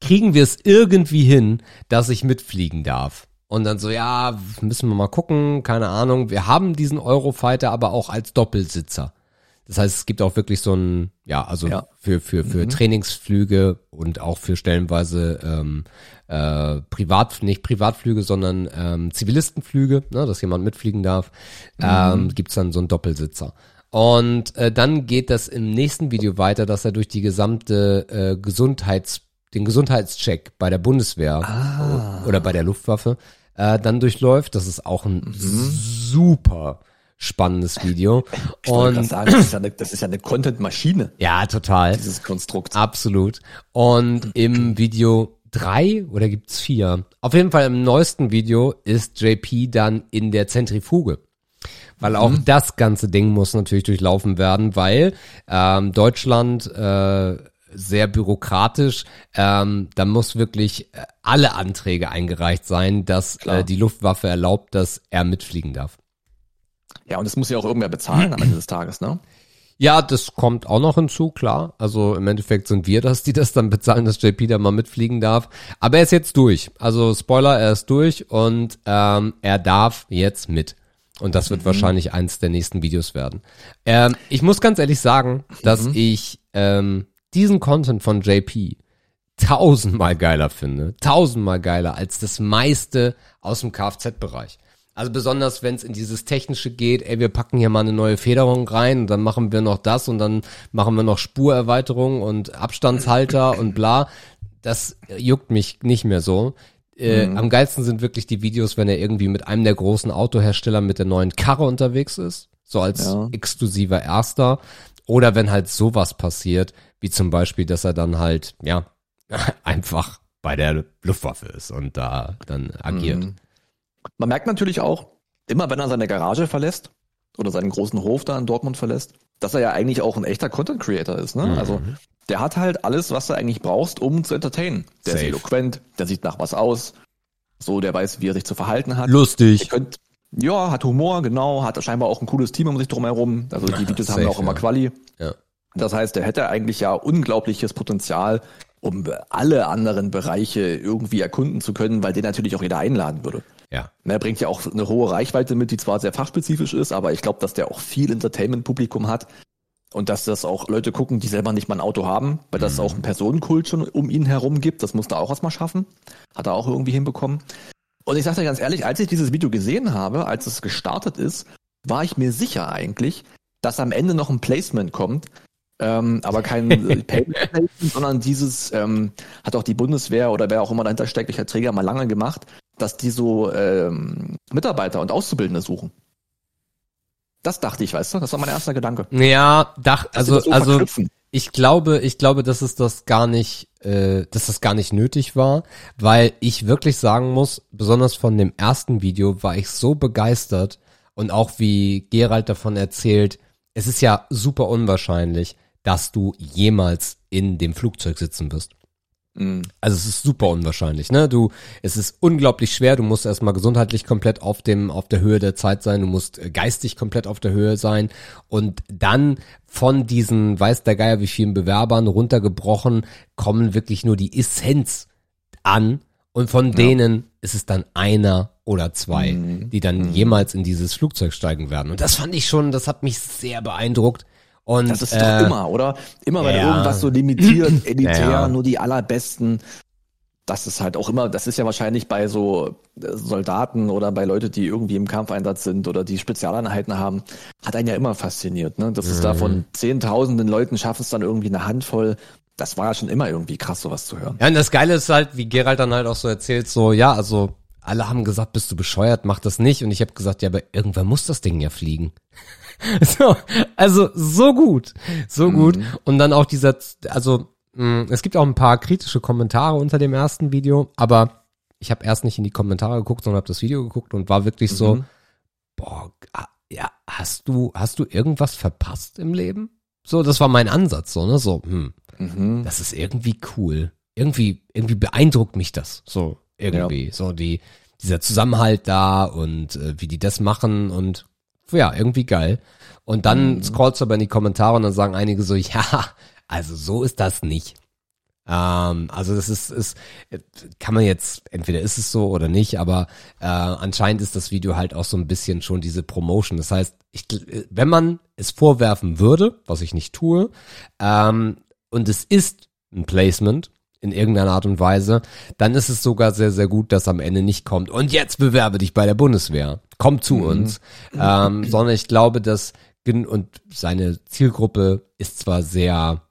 kriegen wir es irgendwie hin, dass ich mitfliegen darf? Und dann so, ja, müssen wir mal gucken, keine Ahnung. Wir haben diesen Eurofighter aber auch als Doppelsitzer. Das heißt, es gibt auch wirklich so ein, ja, also Ja. für, für, für Trainingsflüge und auch für stellenweise ähm, äh, Privat, nicht Privatflüge, sondern ähm, Zivilistenflüge, ne, dass jemand mitfliegen darf, ähm, gibt's dann so einen Doppelsitzer. Und äh, dann geht das im nächsten Video weiter, dass er durch die gesamte äh, Gesundheits, den Gesundheitscheck bei der Bundeswehr oder bei der Luftwaffe äh, dann durchläuft. Das ist auch ein super spannendes Video. Ich Und sagen, das ist ja eine, das ist ja eine Content-Maschine, ja, total. dieses Konstrukt. Absolut. Und im Video drei oder gibt's vier? Auf jeden Fall im neuesten Video ist JP dann in der Zentrifuge. Weil auch das ganze Ding muss natürlich durchlaufen werden, weil ähm, Deutschland äh, sehr bürokratisch, ähm, da muss wirklich äh, alle Anträge eingereicht sein, dass Klar. äh, die Luftwaffe erlaubt, dass er mitfliegen darf. Ja, und das muss ja auch irgendwer bezahlen am Ende des Tages, ne? Ja, das kommt auch noch hinzu, klar. Also im Endeffekt sind wir das, die das dann bezahlen, dass JP da mal mitfliegen darf. Aber er ist jetzt durch. Also Spoiler, er ist durch und ähm, er darf jetzt mit. Und das wird wahrscheinlich eins der nächsten Videos werden. Ähm, ich muss ganz ehrlich sagen, dass ich ähm, diesen Content von JP tausendmal geiler finde. Tausendmal geiler als das meiste aus dem Kfz-Bereich. Also besonders, wenn es in dieses Technische geht, ey, wir packen hier mal eine neue Federung rein und dann machen wir noch das und dann machen wir noch Spurerweiterung und Abstandshalter und bla. Das juckt mich nicht mehr so. Äh, Am geilsten sind wirklich die Videos, wenn er irgendwie mit einem der großen Autohersteller mit der neuen Karre unterwegs ist, so als Ja. exklusiver Erster. Oder wenn halt sowas passiert, wie zum Beispiel, dass er dann halt, ja, einfach bei der Luftwaffe ist und da dann agiert. Mhm. Man merkt natürlich auch, immer wenn er seine Garage verlässt oder seinen großen Hof da in Dortmund verlässt, dass er ja eigentlich auch ein echter Content Creator ist. Ne? Mhm. Also der hat halt alles, was du eigentlich brauchst, um zu entertainen. Der Safe. ist eloquent, der sieht nach was aus, so der weiß, wie er sich zu verhalten hat. Lustig. könnt, ja, hat Humor, genau, hat scheinbar auch ein cooles Team um sich drum herum. Also die Videos haben safe, auch immer ja. Quali. Ja. Das heißt, er hätte eigentlich ja unglaubliches Potenzial, um alle anderen Bereiche irgendwie erkunden zu können, weil den natürlich auch jeder einladen würde. Ja. Er bringt ja auch eine hohe Reichweite mit, die zwar sehr fachspezifisch ist, aber ich glaube, dass der auch viel Entertainment-Publikum hat und dass das auch Leute gucken, die selber nicht mal ein Auto haben, weil das auch einen Personenkult schon um ihn herum gibt. Das muss er auch erstmal schaffen. Hat er auch irgendwie hinbekommen. Und ich sage dir ganz ehrlich, als ich dieses Video gesehen habe, als es gestartet ist, war ich mir sicher eigentlich, dass am Ende noch ein Placement kommt, ähm, aber kein Payment sondern dieses ähm, hat auch die Bundeswehr oder wer auch immer dahinter steckt, welcher Träger mal lange gemacht, dass die so ähm, Mitarbeiter und Auszubildende suchen. Das dachte ich, weißt du? Das war mein erster Gedanke. Ja, dach, also, so also verknüpfen. ich glaube, ich glaube, dass es das gar nicht, äh, dass das gar nicht nötig war, weil ich wirklich sagen muss, besonders von dem ersten Video war ich so begeistert und auch wie Gerald davon erzählt, es ist ja super unwahrscheinlich, dass du jemals in dem Flugzeug sitzen wirst. Mhm. Also es ist super unwahrscheinlich, ne? Du, es ist unglaublich schwer. Du musst erstmal gesundheitlich komplett auf dem, auf der Höhe der Zeit sein. Du musst äh, geistig komplett auf der Höhe sein und dann von diesen, weiß der Geier wie vielen Bewerbern runtergebrochen, kommen wirklich nur die Essenz an und von denen ist es dann einer oder zwei, Mhm. die dann jemals in dieses Flugzeug steigen werden. Und das fand ich schon, das hat mich sehr beeindruckt. Und Das ist äh, doch immer, oder? Immer wenn ja. irgendwas so limitiert, elitär, Ja, nur die allerbesten. Das ist halt auch immer, das ist ja wahrscheinlich bei so äh, Soldaten oder bei Leute, die irgendwie im Kampfeinsatz sind oder die Spezialeinheiten haben, hat einen ja immer fasziniert, ne? Das ist da Mhm. von zehntausenden Leuten schaffen es dann irgendwie eine Handvoll. Das war ja schon immer irgendwie krass, sowas zu hören. Ja, und das Geile ist halt, wie Gerald dann halt auch so erzählt, so, ja, also alle haben gesagt, bist du bescheuert, mach das nicht. Und ich habe gesagt, ja, aber irgendwann muss das Ding ja fliegen. so, also so gut, so gut. Und dann auch dieser, also mh, es gibt auch ein paar kritische Kommentare unter dem ersten Video, aber ich habe erst nicht in die Kommentare geguckt, sondern habe das Video geguckt und war wirklich so, Mhm. boah, ah, ja, hast du, hast du irgendwas verpasst im Leben? So, das war mein Ansatz, so, ne, so, hm Mhm. das ist irgendwie cool. Irgendwie, irgendwie beeindruckt mich das. So, irgendwie. So die, dieser Zusammenhalt da und äh, wie die das machen und ja, irgendwie geil. Und dann Mhm. scrollst du aber in die Kommentare und dann sagen einige so, ja, also so ist das nicht. Ähm, also das ist, ist, kann man jetzt, entweder ist es so oder nicht, aber äh, anscheinend ist das Video halt auch so ein bisschen schon diese Promotion. Das heißt, ich, wenn man es vorwerfen würde, was ich nicht tue, ähm, und es ist ein Placement in irgendeiner Art und Weise, dann ist es sogar sehr, sehr gut, dass am Ende nicht kommt. Und jetzt bewerbe dich bei der Bundeswehr. Komm zu uns. Ähm, sondern ich glaube, dass und seine Zielgruppe ist zwar sehr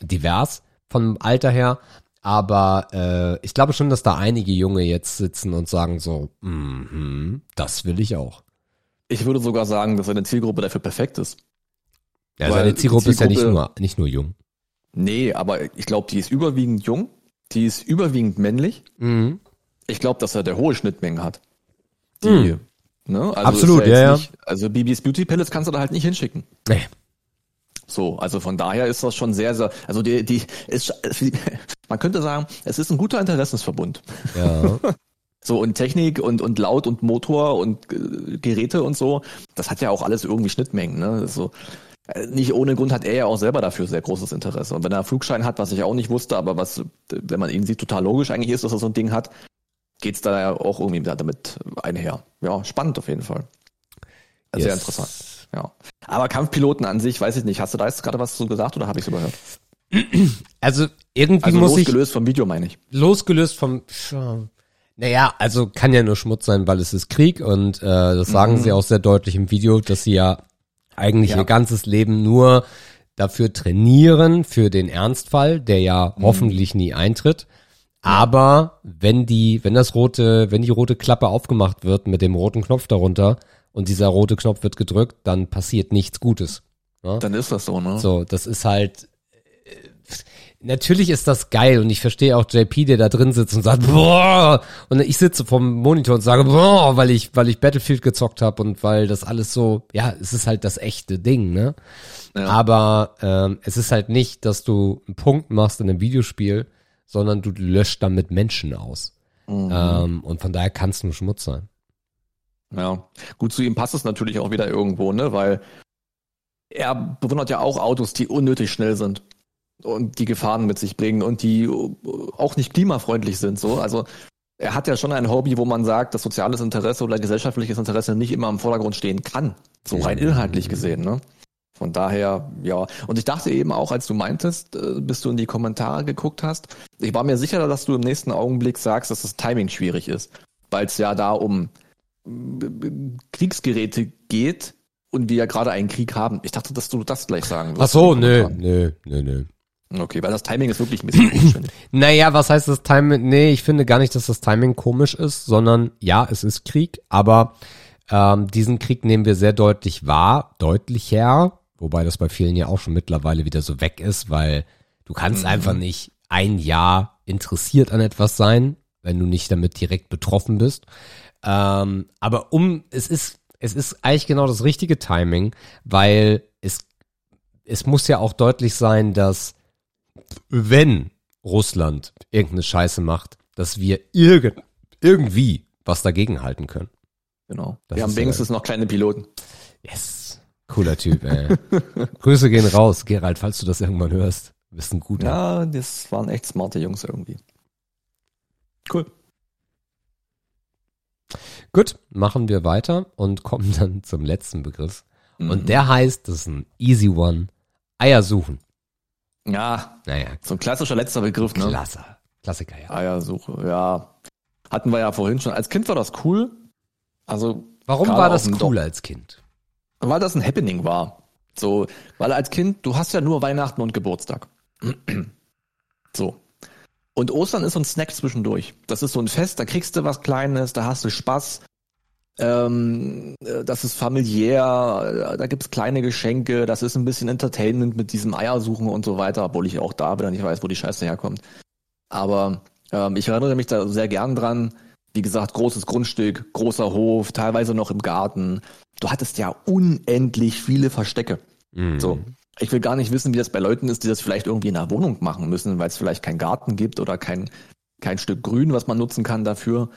divers vom Alter her, aber äh, ich glaube schon, dass da einige Junge jetzt sitzen und sagen so, mhm, das will ich auch. Ich würde sogar sagen, dass seine Zielgruppe dafür perfekt ist. Ja, Weil seine die Zielgruppe ist ja nicht Zielgruppe- nur nicht nur jung. Nee, aber ich glaube, die ist überwiegend jung, die ist überwiegend männlich. Mhm. Ich glaube, dass er der hohe Schnittmengen hat. Die, ne? Also Absolut, ja, ja. Nicht, also BB's Beauty Pellets kannst du da halt nicht hinschicken. Nee. So, also von daher ist das schon sehr, sehr, also die, die ist, man könnte sagen, es ist ein guter Interessensverbund. Ja. So und Technik und und Laut und Motor und äh, Geräte und so, das hat ja auch alles irgendwie Schnittmengen. Ne? So nicht ohne Grund hat er ja auch selber dafür sehr großes Interesse. Und wenn er einen Flugschein hat, was ich auch nicht wusste, aber was, wenn man ihn sieht, total logisch eigentlich ist, dass er so ein Ding hat, geht's da ja auch irgendwie damit einher. Ja, spannend auf jeden Fall. Sehr Yes. interessant. Ja. Aber Kampfpiloten an sich, weiß ich nicht. Hast du da jetzt gerade was zu gesagt oder habe ich es überhört? Also irgendwie Also muss ich losgelöst vom Video, meine ich. losgelöst vom naja, also kann ja nur Schmutz sein, weil es ist Krieg und äh, das sagen Mhm. sie auch sehr deutlich im Video, dass sie ja eigentlich Ja. ihr ganzes Leben nur dafür trainieren, für den Ernstfall, der ja Mhm. hoffentlich nie eintritt. Aber wenn die, wenn das rote, wenn die rote Klappe aufgemacht wird mit dem roten Knopf darunter und dieser rote Knopf wird gedrückt, dann passiert nichts Gutes. Dann ist das so, ne? So, das ist halt. Natürlich ist das geil und ich verstehe auch JP, der da drin sitzt und sagt, boah, und ich sitze vom Monitor und sage, boah, weil ich, weil ich Battlefield gezockt habe und weil das alles so, ja, es ist halt das echte Ding, ne? Ja. Aber ähm, es ist halt nicht, dass du einen Punkt machst in einem Videospiel, sondern du löscht damit Menschen aus. Mhm. Ähm, und von daher kann es nur Schmutz sein. Ja, gut, zu ihm passt es natürlich auch wieder irgendwo, ne, weil er bewundert ja auch Autos, die unnötig schnell sind und die Gefahren mit sich bringen und die äh, auch nicht klimafreundlich sind, so. Also, er hat ja schon ein Hobby, wo man sagt, dass soziales Interesse oder gesellschaftliches Interesse nicht immer im Vordergrund stehen kann. So rein inhaltlich gesehen, ne? Von daher, ja. Und ich dachte eben auch, als du meintest, äh, bis du in die Kommentare geguckt hast, ich war mir sicher, dass du im nächsten Augenblick sagst, dass das Timing schwierig ist. Weil es ja da um Kriegsgeräte geht und wir ja gerade einen Krieg haben. Ich dachte, dass du das gleich sagen Ach wirst. so, nö, nö, nö, nö. Okay, weil das Timing ist wirklich ein bisschen komisch. Naja, was heißt das Timing? Nee, ich finde gar nicht, dass das Timing komisch ist, sondern ja, es ist Krieg, aber ähm, diesen Krieg nehmen wir sehr deutlich wahr, deutlicher, wobei das bei vielen ja auch schon mittlerweile wieder so weg ist, weil du kannst Mhm. einfach nicht ein Jahr interessiert an etwas sein, wenn du nicht damit direkt betroffen bist. Ähm, aber um, es ist, es ist eigentlich genau das richtige Timing, weil es, es muss ja auch deutlich sein, dass wenn Russland irgendeine Scheiße macht, dass wir irgend, irgendwie was dagegen halten können. Genau. Das Wir haben ist wenigstens noch kleine Piloten. Yes. Cooler Typ, ey. Grüße gehen raus, Gerald, falls du das irgendwann hörst. Du bist ein guter. Ja, das waren echt smarte Jungs irgendwie. Cool. Gut, machen wir weiter und kommen dann zum letzten Begriff. Mhm. Und der heißt, das ist ein easy one, Eier suchen. Ja, Naja, so ein klassischer letzter Begriff, ne? klasse. Klassiker, ja. Eiersuche, ja. Hatten wir ja vorhin schon. Als Kind war das cool. Also, Warum war das cool als Kind? weil das ein Happening war. So, weil als Kind, du hast ja nur Weihnachten und Geburtstag. so. Und Ostern ist so ein Snack zwischendurch. Das ist so ein Fest, da kriegst du was Kleines, da hast du Spaß. Ähm, äh, das ist familiär, äh, da gibt's kleine Geschenke, das ist ein bisschen Entertainment mit diesem Eiersuchen und so weiter, obwohl ich auch da wieder nicht weiß, wo die Scheiße herkommt. Aber ähm, ich erinnere mich da sehr gern dran. Wie gesagt, großes Grundstück, großer Hof, teilweise noch im Garten. Du hattest ja unendlich viele Verstecke. Mhm. So. Ich will gar nicht wissen, wie das bei Leuten ist, die das vielleicht irgendwie in der Wohnung machen müssen, weil es vielleicht keinen Garten gibt oder kein, kein Stück Grün, was man nutzen kann dafür.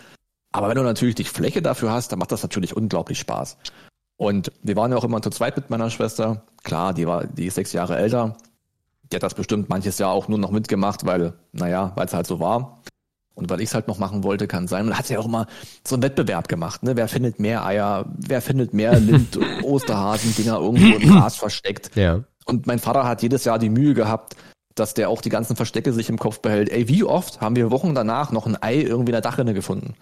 Aber wenn du natürlich die Fläche dafür hast, dann macht das natürlich unglaublich Spaß. Und wir waren ja auch immer zu zweit mit meiner Schwester. Klar, die war, die ist sechs Jahre älter. Die hat das bestimmt manches Jahr auch nur noch mitgemacht, weil, naja, weil es halt so war. Und weil ich es halt noch machen wollte, kann sein. Und hat sie ja auch immer so einen Wettbewerb gemacht, ne? Wer findet mehr Eier, wer findet mehr Lind, Osterhasen, Dinger irgendwo im Gras versteckt. Ja. Und mein Vater hat jedes Jahr die Mühe gehabt, dass der auch die ganzen Verstecke sich im Kopf behält. Ey, wie oft haben wir Wochen danach noch ein Ei irgendwie in der Dachrinne gefunden?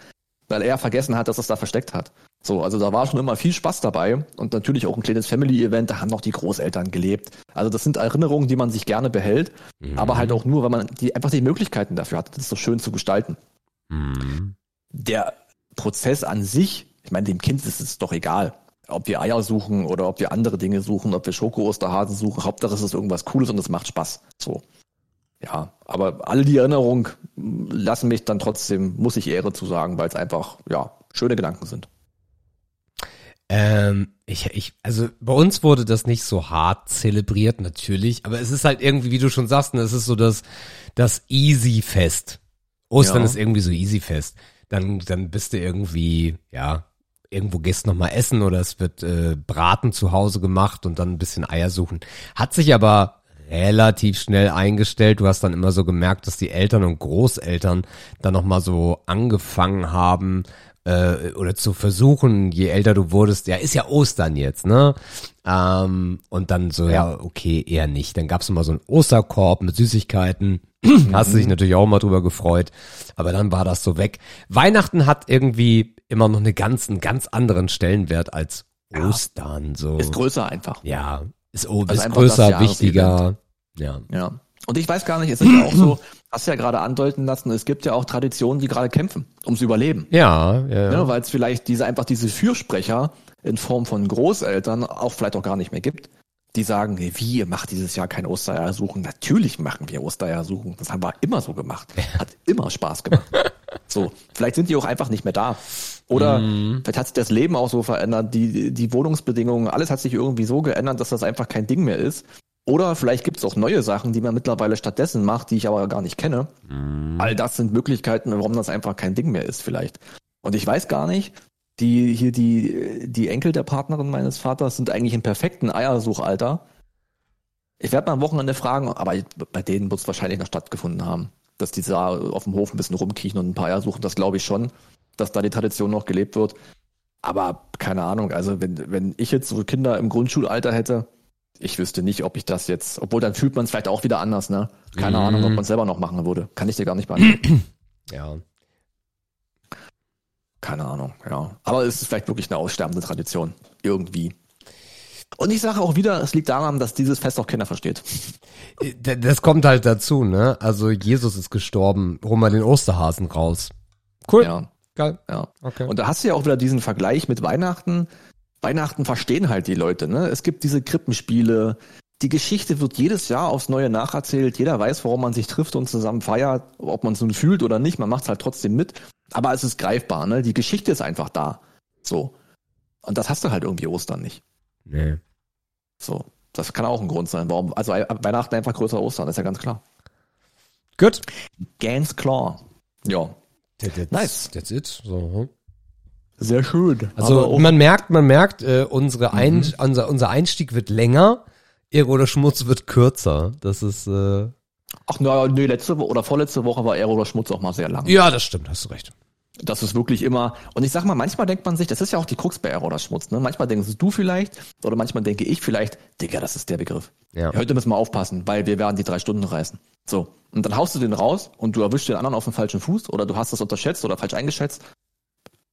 Weil er vergessen hat, dass es da versteckt hat. So, also da war schon immer viel Spaß dabei und natürlich auch ein kleines Family-Event, da haben noch die Großeltern gelebt. Also das sind Erinnerungen, die man sich gerne behält, aber halt auch nur, weil man die einfach die Möglichkeiten dafür hat, das so schön zu gestalten. Mhm. Der Prozess an sich, ich meine, dem Kind ist es doch egal, ob wir Eier suchen oder ob wir andere Dinge suchen, ob wir Schoko-Osterhasen suchen. Hauptsache es ist irgendwas Cooles und es macht Spaß. So. Ja, aber alle die Erinnerungen mh, lassen mich dann trotzdem, muss ich Ehre zu sagen, weil es einfach, ja, schöne Gedanken sind. Ähm, ich, ich, also bei uns wurde das nicht so hart zelebriert, natürlich, aber es ist halt irgendwie, wie du schon sagst, ne, es ist so das, das Easy-Fest. Ostern Ja. ist irgendwie so Easy-Fest. Dann, dann bist du irgendwie, ja, irgendwo gehst noch mal essen oder es wird äh, Braten zu Hause gemacht und dann ein bisschen Eier suchen. Hat sich aber relativ schnell eingestellt. Du hast dann immer so gemerkt, dass die Eltern und Großeltern dann noch mal so angefangen haben äh, oder zu versuchen, je älter du wurdest, ja, ist ja Ostern jetzt, ne? Ähm, und dann so, ja, okay, eher nicht. Dann gab's immer so einen Osterkorb mit Süßigkeiten. Hast du dich natürlich auch mal drüber gefreut. Aber dann war das so weg. Weihnachten hat irgendwie immer noch einen ganz anderen Stellenwert als Ostern. So. Ist größer einfach. Ja, ist, oh, Also ist größer, wichtiger. Ja. Ja. Und ich weiß gar nicht, es ist ja auch so, hast ja gerade andeuten lassen, es gibt ja auch Traditionen, die gerade kämpfen ums Überleben. Ja, ja, ja. Ne, weil es vielleicht diese einfach diese Fürsprecher in Form von Großeltern auch vielleicht auch gar nicht mehr gibt, die sagen, nee, wie, ihr macht dieses Jahr kein Ostereiersuchen. Natürlich machen wir Ostereiersuchen. Das haben wir immer so gemacht. Hat immer Spaß gemacht. so, vielleicht sind die auch einfach nicht mehr da. Oder vielleicht hat sich das Leben auch so verändert, die, die Wohnungsbedingungen, alles hat sich irgendwie so geändert, dass das einfach kein Ding mehr ist. Oder vielleicht gibt es auch neue Sachen, die man mittlerweile stattdessen macht, die ich aber gar nicht kenne. All das sind Möglichkeiten, warum das einfach kein Ding mehr ist vielleicht. Und ich weiß gar nicht, die hier die die Enkel der Partnerin meines Vaters sind eigentlich im perfekten Eiersuchalter. Ich werde mal am Wochenende fragen, aber bei denen wird es wahrscheinlich noch stattgefunden haben, dass die da auf dem Hof ein bisschen rumkriechen und ein paar Eier suchen. Das glaube ich schon, dass da die Tradition noch gelebt wird. Aber keine Ahnung, also wenn wenn ich jetzt so Kinder im Grundschulalter hätte, ich wüsste nicht, ob ich das jetzt, obwohl dann fühlt man es vielleicht auch wieder anders, ne? Keine Mhm. Ahnung, ob man es selber noch machen würde. Kann ich dir gar nicht beantworten. ja. Keine Ahnung, ja. Aber es ist vielleicht wirklich eine aussterbende Tradition. Irgendwie. Und ich sage auch wieder, es liegt daran, dass dieses Fest auch Kinder versteht. D- Das kommt halt dazu, ne? Also Jesus ist gestorben, hol mal den Osterhasen raus. Cool. Ja, Geil. ja. Okay. Und da hast du ja auch wieder diesen Vergleich mit Weihnachten. Weihnachten verstehen halt die Leute, ne? Es gibt diese Krippenspiele. Die Geschichte wird jedes Jahr aufs Neue nacherzählt. Jeder weiß, warum man sich trifft und zusammen feiert. Ob man es nun fühlt oder nicht, man macht es halt trotzdem mit. Aber es ist greifbar, ne? Die Geschichte ist einfach da. So. Und das hast du halt irgendwie Ostern nicht. nee. So. Das kann auch ein Grund sein, warum, also Weihnachten einfach größer Ostern, ist ja ganz klar. Gut. Ganz klar. Ja, That's, Nice. That's it. So. hm. sehr schön. Also man merkt, man merkt, äh, unsere Ein unser, unser Einstieg wird länger, Ehre oder Schmutz wird kürzer. Das ist äh, ach na, nee, letzte Woche oder vorletzte Woche war Aero oder Schmutz auch mal sehr lang. ja, das stimmt, hast du recht. Das ist wirklich immer, und ich sag mal, manchmal denkt man sich, das ist ja auch die Krux bei Aero oder Schmutz, ne? Manchmal denkst du vielleicht, oder manchmal denke ich vielleicht, Digga, das ist der Begriff. Ja. Heute müssen wir aufpassen, weil wir werden die drei Stunden reißen. So. Und dann haust du den raus und du erwischst den anderen auf den falschen Fuß oder du hast das unterschätzt oder falsch eingeschätzt.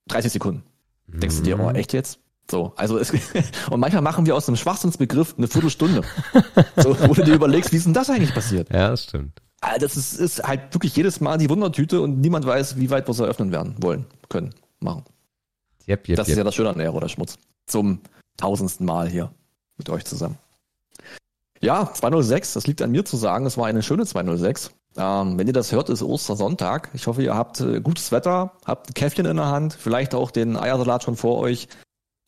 30 Sekunden. Denkst du dir, oh, echt jetzt? So, also es, und manchmal machen wir aus einem Schwachsinnsbegriff eine Viertelstunde. so, wo du dir überlegst, wie ist denn das eigentlich passiert? Ja, das stimmt. Ah, Das ist, ist halt wirklich jedes Mal die Wundertüte und niemand weiß, wie weit wir es eröffnen werden, wollen, können, machen. Yep, yep, Das ist yep. ja das Schöne an Ehre oder Schmutz. Zum tausendsten Mal hier mit euch zusammen. Ja, 206, das liegt an mir zu sagen, es war eine schöne 206. Ähm, wenn ihr das hört, ist Ostersonntag. Ich hoffe, ihr habt äh, gutes Wetter, habt ein Käffchen in der Hand, vielleicht auch den Eiersalat schon vor euch,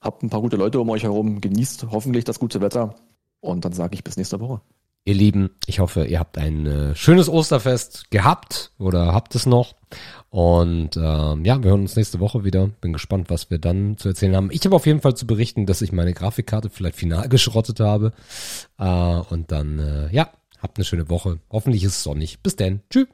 habt ein paar gute Leute um euch herum, genießt hoffentlich das gute Wetter. Und dann sage ich bis nächste Woche. Ihr Lieben, ich hoffe, ihr habt ein äh, schönes Osterfest gehabt oder habt es noch. Und ähm, ja, wir hören uns nächste Woche wieder. Bin gespannt, was wir dann zu erzählen haben. Ich habe auf jeden Fall zu berichten, dass ich meine Grafikkarte vielleicht final geschrottet habe. Äh, und dann, äh, ja, habt eine schöne Woche. Hoffentlich ist es sonnig. Bis dann. Tschüss.